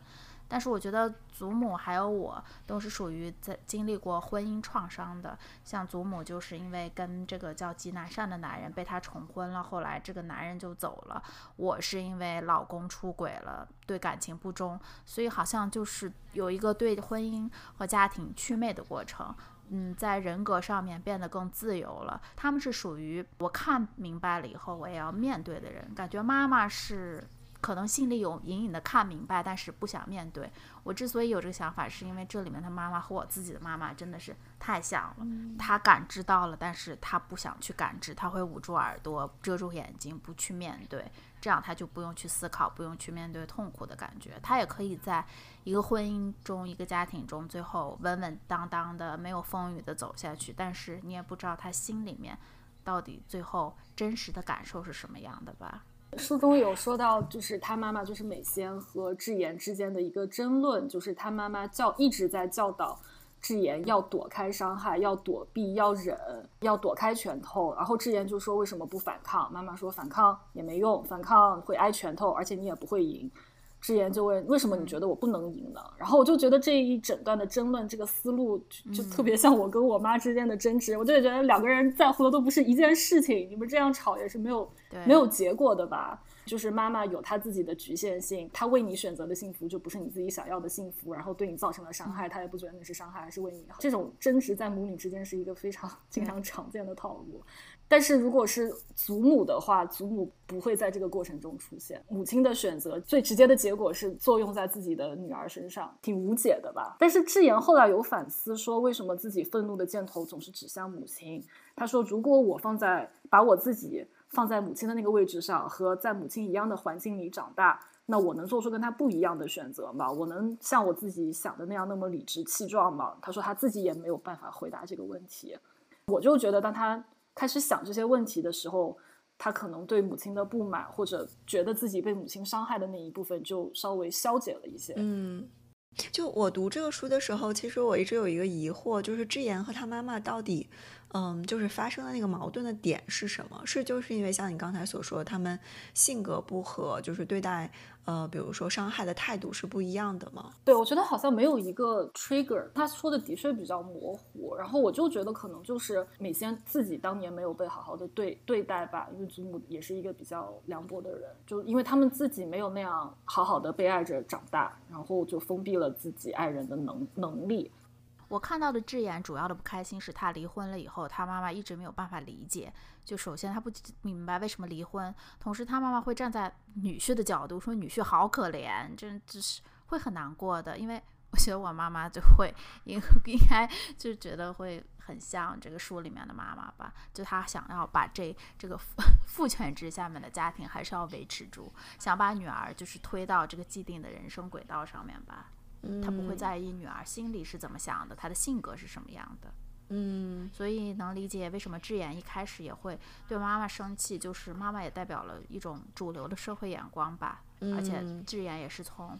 但是我觉得祖母还有我都是属于在经历过婚姻创伤的，像祖母就是因为跟这个叫吉南善的男人被他重婚了，后来这个男人就走了。我是因为老公出轨了，对感情不忠，所以好像就是有一个对婚姻和家庭祛魅的过程。嗯，在人格上面变得更自由了。他们是属于我看明白了以后我也要面对的人。感觉妈妈是。可能心里有隐隐的看明白，但是不想面对。我之所以有这个想法，是因为这里面他妈妈和我自己的妈妈真的是太像了。他感知到了，但是他不想去感知，他会捂住耳朵、遮住眼睛，不去面对，这样他就不用去思考，不用去面对痛苦的感觉。他也可以在一个婚姻中、一个家庭中，最后稳稳当当的、没有风雨的走下去。但是你也不知道他心里面到底最后真实的感受是什么样的吧。书中有说到，就是他妈妈就是美仙和智妍之间的一个争论，就是他妈妈教一直在教导智妍要躲开伤害，要躲避，要忍，要躲开拳头。然后智妍就说为什么不反抗？妈妈说反抗也没用，反抗会挨拳头，而且你也不会赢。智言就问：“为什么你觉得我不能赢呢？”然后我就觉得这一整段的争论，这个思路就特别像我跟我妈之间的争执。我就觉得两个人在乎的都不是一件事情，你们这样吵也是没有没有结果的吧？就是妈妈有她自己的局限性，她为你选择的幸福就不是你自己想要的幸福，然后对你造成了伤害，她也不觉得那是伤害，还是为你好。这种争执在母女之间是一个非常 经常常见的套路。但是如果是祖母的话，祖母不会在这个过程中出现。母亲的选择最直接的结果是作用在自己的女儿身上，挺无解的吧？但是智妍后来有反思说，为什么自己愤怒的箭头总是指向母亲？他说，如果我放在把我自己放在母亲的那个位置上，和在母亲一样的环境里长大，那我能做出跟他不一样的选择吗？我能像我自己想的那样那么理直气壮吗？他说他自己也没有办法回答这个问题。我就觉得，当他。开始想这些问题的时候，他可能对母亲的不满，或者觉得自己被母亲伤害的那一部分，就稍微消解了一些。嗯，就我读这个书的时候，其实我一直有一个疑惑，就是智妍和她妈妈到底。嗯，就是发生的那个矛盾的点是什么？是就是因为像你刚才所说，他们性格不合，就是对待呃，比如说伤害的态度是不一样的吗？对，我觉得好像没有一个 trigger。他说的的确比较模糊，然后我就觉得可能就是美仙自己当年没有被好好的对对待吧，因为祖母也是一个比较凉薄的人，就因为他们自己没有那样好好的被爱着长大，然后就封闭了自己爱人的能能力。我看到的智妍主要的不开心是她离婚了以后，她妈妈一直没有办法理解。就首先她不明白为什么离婚，同时她妈妈会站在女婿的角度说女婿好可怜，真只是会很难过的。因为我觉得我妈妈就会应应该就觉得会很像这个书里面的妈妈吧，就她想要把这这个父父权制下面的家庭还是要维持住，想把女儿就是推到这个既定的人生轨道上面吧。他不会在意女儿心里是怎么想的，她的性格是什么样的。嗯，所以能理解为什么智妍一开始也会对妈妈生气，就是妈妈也代表了一种主流的社会眼光吧。而且智妍也是从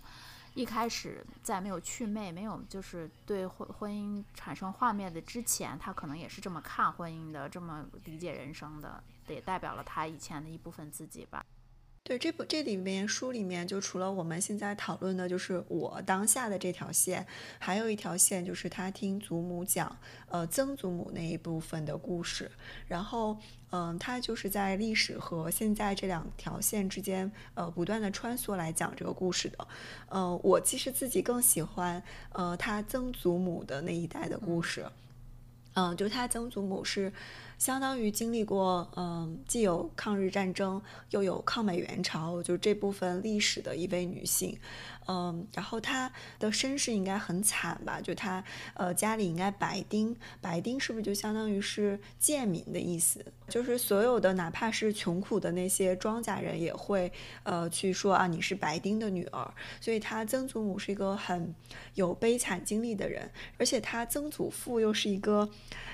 一开始在没有祛魅、没有就是对婚婚姻产生画面的之前，她可能也是这么看婚姻的，这么理解人生的，也代表了她以前的一部分自己吧。对这部这里面书里面就除了我们现在讨论的，就是我当下的这条线，还有一条线就是他听祖母讲，呃曾祖母那一部分的故事。然后，嗯，他就是在历史和现在这两条线之间，呃不断的穿梭来讲这个故事的。呃，我其实自己更喜欢，呃他曾祖母的那一代的故事。嗯，就他曾祖母是。相当于经历过，嗯，既有抗日战争，又有抗美援朝，就这部分历史的一位女性。嗯，然后他的身世应该很惨吧？就他，呃，家里应该白丁，白丁是不是就相当于是贱民的意思？就是所有的哪怕是穷苦的那些庄稼人也会，呃，去说啊，你是白丁的女儿。所以他曾祖母是一个很有悲惨经历的人，而且他曾祖父又是一个，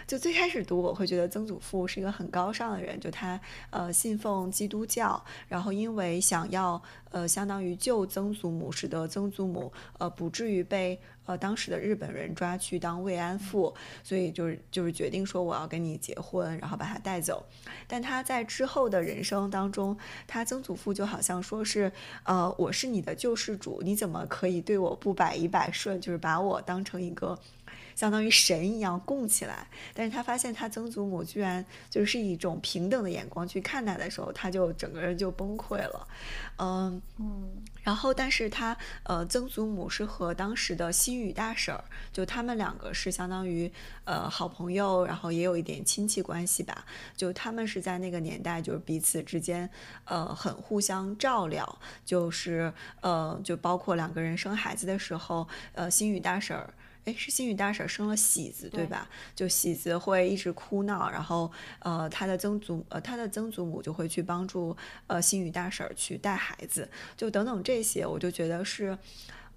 就最开始读我会觉得曾祖父是一个很高尚的人，就他呃信奉基督教，然后因为想要。呃，相当于救曾祖母，使得曾祖母呃不至于被呃当时的日本人抓去当慰安妇，所以就是就是决定说我要跟你结婚，然后把他带走。但他在之后的人生当中，他曾祖父就好像说是呃我是你的救世主，你怎么可以对我不百依百顺，就是把我当成一个相当于神一样供起来。但是他发现他曾祖母居然就是以一种平等的眼光去看待的时候，他就整个人就崩溃了。嗯嗯，然后但是他呃曾祖母是和当时的西语大婶儿，就他们两个是相当于呃好朋友，然后也有一点亲戚关系吧。就他们是在那个年代，就是彼此之间呃很互相照料，就是呃就包括两个人生孩子的时候，呃新宇大婶儿。哎，是新宇大婶生了喜子，对吧？就喜子会一直哭闹，然后呃，他的曾祖呃，他的曾祖母就会去帮助呃新宇大婶去带孩子，就等等这些，我就觉得是，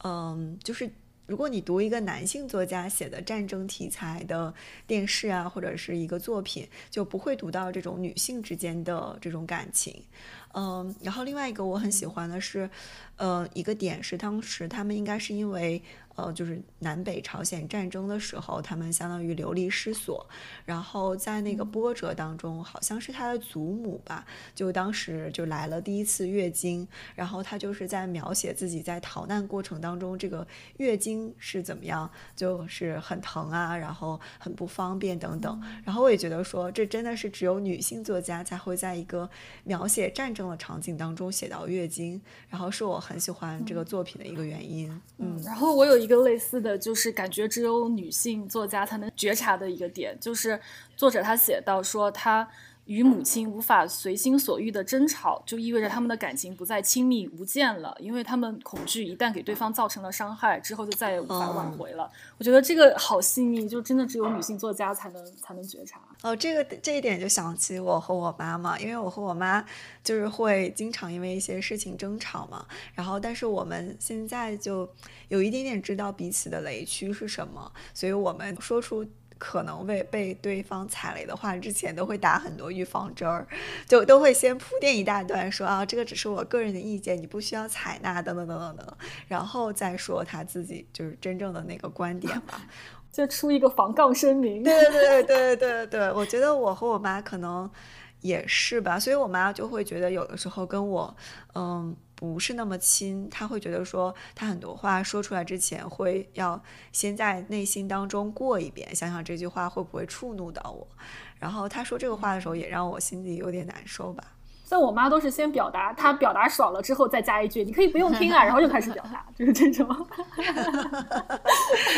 嗯，就是如果你读一个男性作家写的战争题材的电视啊，或者是一个作品，就不会读到这种女性之间的这种感情。嗯，然后另外一个我很喜欢的是，呃，一个点是当时他们应该是因为。呃，就是南北朝鲜战争的时候，他们相当于流离失所，然后在那个波折当中，好像是他的祖母吧，就当时就来了第一次月经，然后他就是在描写自己在逃难过程当中，这个月经是怎么样，就是很疼啊，然后很不方便等等，然后我也觉得说，这真的是只有女性作家才会在一个描写战争的场景当中写到月经，然后是我很喜欢这个作品的一个原因。嗯，然后我有一。一个类似的就是感觉只有女性作家才能觉察的一个点，就是作者他写到说他。与母亲无法随心所欲的争吵，就意味着他们的感情不再亲密无间了，因为他们恐惧一旦给对方造成了伤害，之后就再也无法挽回了。我觉得这个好细腻，就真的只有女性作家才能才能觉察。哦，这个这一点就想起我和我妈妈，因为我和我妈就是会经常因为一些事情争吵嘛，然后但是我们现在就有一点点知道彼此的雷区是什么，所以我们说出。可能被被对方踩雷的话，之前都会打很多预防针儿，就都会先铺垫一大段，说啊，这个只是我个人的意见，你不需要采纳，等等等等等，然后再说他自己就是真正的那个观点吧，就出一个防杠声明。对对对对对对，我觉得我和我妈可能也是吧，所以我妈就会觉得有的时候跟我，嗯。不是那么亲，他会觉得说他很多话说出来之前会要先在内心当中过一遍，想想这句话会不会触怒到我。然后他说这个话的时候，也让我心里有点难受吧。像我妈都是先表达，她表达爽了之后再加一句，你可以不用听啊，然后就开始表达，就是这种。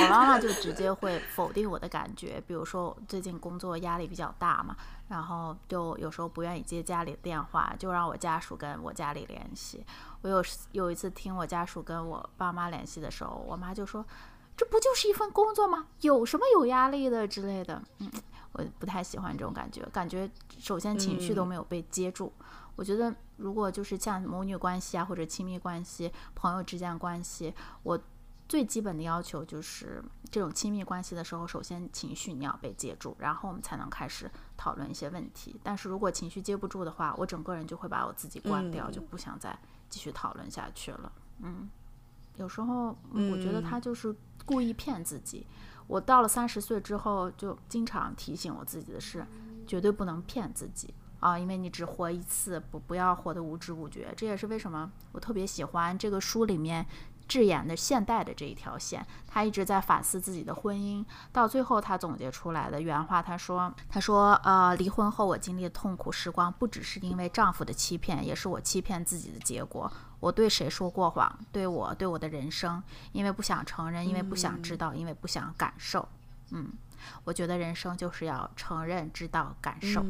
我妈妈就直接会否定我的感觉，比如说最近工作压力比较大嘛。然后就有时候不愿意接家里的电话，就让我家属跟我家里联系。我有有一次听我家属跟我爸妈联系的时候，我妈就说：“这不就是一份工作吗？有什么有压力的之类的。”嗯，我不太喜欢这种感觉，感觉首先情绪都没有被接住。我觉得如果就是像母女关系啊，或者亲密关系、朋友之间的关系，我。最基本的要求就是这种亲密关系的时候，首先情绪你要被接住，然后我们才能开始讨论一些问题。但是如果情绪接不住的话，我整个人就会把我自己关掉，就不想再继续讨论下去了。嗯，有时候我觉得他就是故意骗自己。我到了三十岁之后，就经常提醒我自己的是，绝对不能骗自己啊，因为你只活一次，不不要活得无知无觉。这也是为什么我特别喜欢这个书里面。智妍的现代的这一条线，她一直在反思自己的婚姻，到最后她总结出来的原话，她说：“她说，呃，离婚后我经历的痛苦时光，不只是因为丈夫的欺骗，也是我欺骗自己的结果。我对谁说过谎？对我，对我的人生，因为不想承认，因为不想知道，因为不想感受。嗯，我觉得人生就是要承认、知道、感受。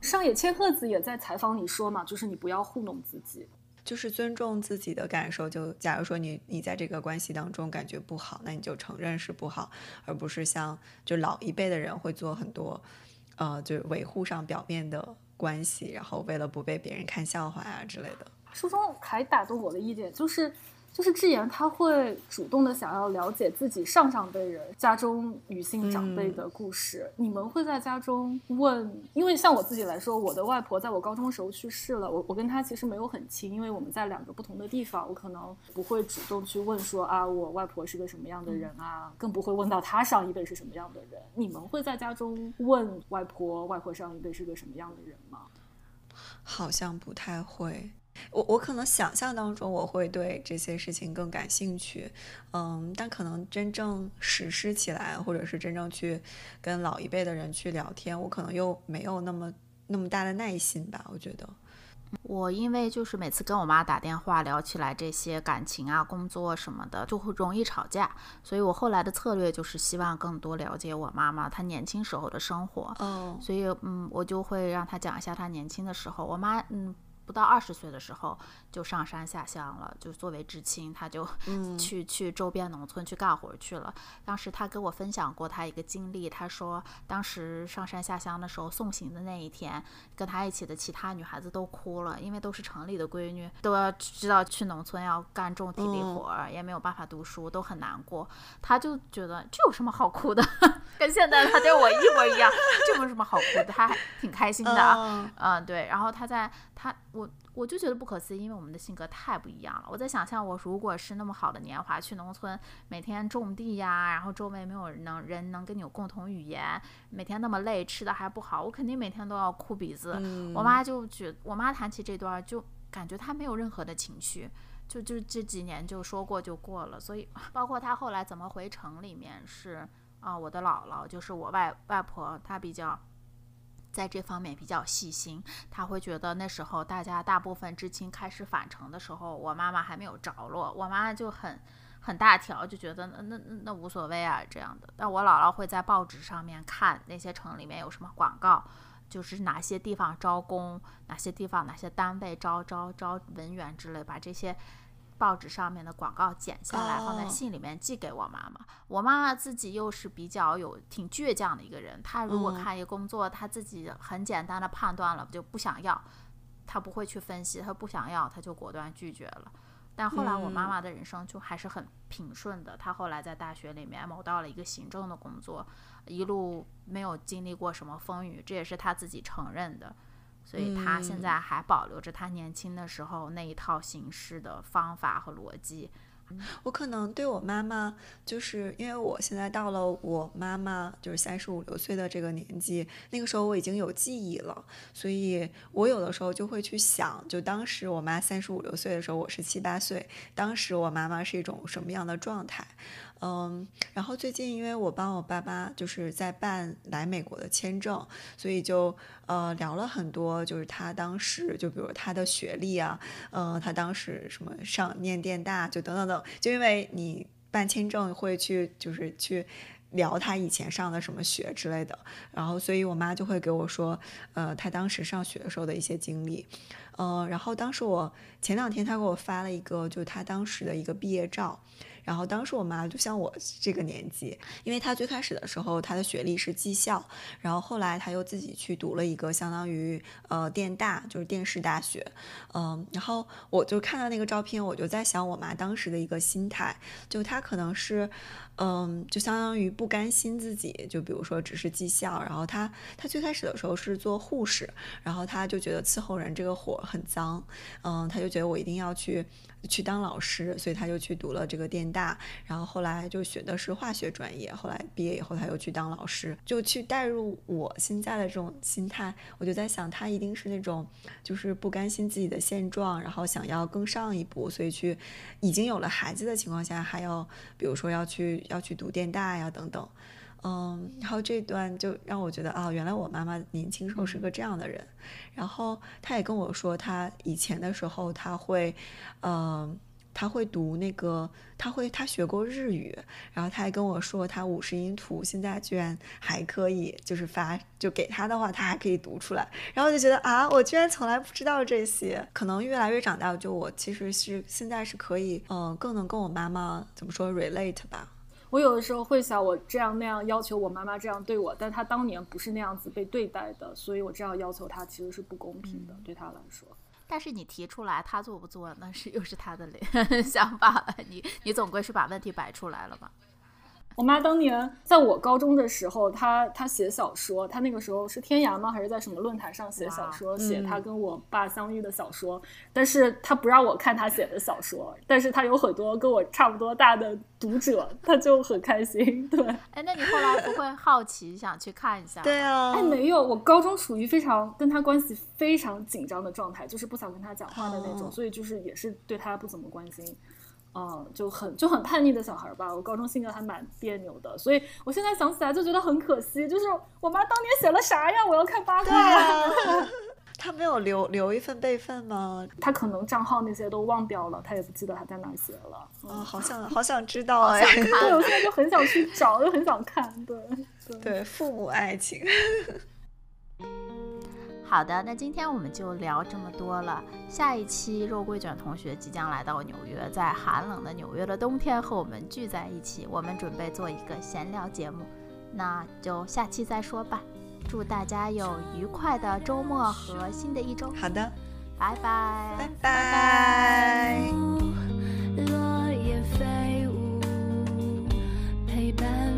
上野千鹤子也在采访里说嘛，就是你不要糊弄自己。”就是尊重自己的感受。就假如说你你在这个关系当中感觉不好，那你就承认是不好，而不是像就老一辈的人会做很多，呃，就是维护上表面的关系，然后为了不被别人看笑话啊之类的。书中还打动我的一点就是。就是智妍，她会主动的想要了解自己上上辈人家中女性长辈的故事。你们会在家中问？因为像我自己来说，我的外婆在我高中时候去世了，我我跟她其实没有很亲，因为我们在两个不同的地方，我可能不会主动去问说啊，我外婆是个什么样的人啊，更不会问到她上一辈是什么样的人。你们会在家中问外婆，外婆上一辈是个什么样的人吗？好像不太会。我我可能想象当中我会对这些事情更感兴趣，嗯，但可能真正实施起来，或者是真正去跟老一辈的人去聊天，我可能又没有那么那么大的耐心吧，我觉得。我因为就是每次跟我妈打电话聊起来这些感情啊、工作什么的，就会容易吵架，所以我后来的策略就是希望更多了解我妈妈她年轻时候的生活。哦，所以嗯，我就会让她讲一下她年轻的时候。我妈嗯。不到二十岁的时候就上山下乡了，就作为知青，他就 去去周边农村去干活去了。当时他跟我分享过他一个经历，他说当时上山下乡的时候送行的那一天，跟他一起的其他女孩子都哭了，因为都是城里的闺女，都要知道去农村要干重体力活，也没有办法读书，都很难过。他就觉得这有什么好哭的，跟现在他对我一模一样，这有什么好哭的？他还挺开心的，嗯，对。然后他在他。我我就觉得不可思议，因为我们的性格太不一样了。我在想象，我如果是那么好的年华，去农村每天种地呀，然后周围没有人能人能跟你有共同语言，每天那么累，吃的还不好，我肯定每天都要哭鼻子。我妈就觉，我妈谈起这段就感觉她没有任何的情绪，就就这几年就说过就过了。所以包括她后来怎么回城里面，是啊，我的姥姥就是我外外婆，她比较。在这方面比较细心，他会觉得那时候大家大部分知青开始返程的时候，我妈妈还没有着落，我妈妈就很很大条，就觉得那那那无所谓啊这样的。但我姥姥会在报纸上面看那些城里面有什么广告，就是哪些地方招工，哪些地方哪些单位招招招文员之类，把这些。报纸上面的广告剪下来，放在信里面寄给我妈妈。我妈妈自己又是比较有挺倔强的一个人，她如果看一个工作，她自己很简单的判断了就不想要，她不会去分析，她不想要，她就果断拒绝了。但后来我妈妈的人生就还是很平顺的，她后来在大学里面谋到了一个行政的工作，一路没有经历过什么风雨，这也是她自己承认的。所以他现在还保留着他年轻的时候那一套行事的方法和逻辑。我可能对我妈妈，就是因为我现在到了我妈妈就是三十五六岁的这个年纪，那个时候我已经有记忆了，所以我有的时候就会去想，就当时我妈三十五六岁的时候，我是七八岁，当时我妈妈是一种什么样的状态？嗯，然后最近因为我帮我爸妈就是在办来美国的签证，所以就呃聊了很多，就是他当时就比如他的学历啊，呃，他当时什么上念电大就等等等，就因为你办签证会去就是去聊他以前上的什么学之类的，然后所以我妈就会给我说，呃，他当时上学的时候的一些经历，嗯，然后当时我前两天他给我发了一个，就是他当时的一个毕业照。然后当时我妈就像我这个年纪，因为她最开始的时候她的学历是技校，然后后来她又自己去读了一个相当于呃电大，就是电视大学，嗯，然后我就看到那个照片，我就在想我妈当时的一个心态，就她可能是。嗯，就相当于不甘心自己，就比如说只是技校，然后他他最开始的时候是做护士，然后他就觉得伺候人这个活很脏，嗯，他就觉得我一定要去去当老师，所以他就去读了这个电大，然后后来就学的是化学专业，后来毕业以后他又去当老师，就去带入我现在的这种心态，我就在想他一定是那种就是不甘心自己的现状，然后想要更上一步，所以去已经有了孩子的情况下还要比如说要去。要去读电大呀，等等，嗯，然后这段就让我觉得啊，原来我妈妈年轻时候是个这样的人。然后她也跟我说，她以前的时候，她会，嗯，她会读那个，她会，她学过日语。然后她还跟我说，她五十音图现在居然还可以，就是发，就给她的话，她还可以读出来。然后就觉得啊，我居然从来不知道这些。可能越来越长大，就我其实是现在是可以，嗯，更能跟我妈妈怎么说 relate 吧。我有的时候会想，我这样那样要求我妈妈这样对我，但她当年不是那样子被对待的，所以我这样要求她其实是不公平的，对她来说。但是你提出来，她做不做，那是又是她的 想法了。你你总归是把问题摆出来了吧？我妈当年在我高中的时候，她她写小说，她那个时候是天涯吗？还是在什么论坛上写小说，写她跟我爸相遇的小说。但是她不让我看她写的小说，但是她有很多跟我差不多大的读者，她就很开心。对，哎，那你后来不会好奇想去看一下？对啊，哎，没有，我高中属于非常跟她关系非常紧张的状态，就是不想跟她讲话的那种，所以就是也是对她不怎么关心。嗯，就很就很叛逆的小孩吧。我高中性格还蛮别扭的，所以我现在想起来就觉得很可惜。就是我妈当年写了啥呀？我要看八卦。他没有留留一份备份吗？他可能账号那些都忘掉了，他也不记得他在哪写了。啊，好想好想知道哎！对，我现在就很想去找，又很想看。对对，父母爱情。好的，那今天我们就聊这么多了，下一期肉桂卷同学即将来到纽约，在寒冷的纽约的冬天和我们聚在一起，我们准备做一个闲聊节目。那就下期再说吧，祝大家有愉快的周末和新的一周。好的，拜拜。拜拜。落叶飞舞。陪伴。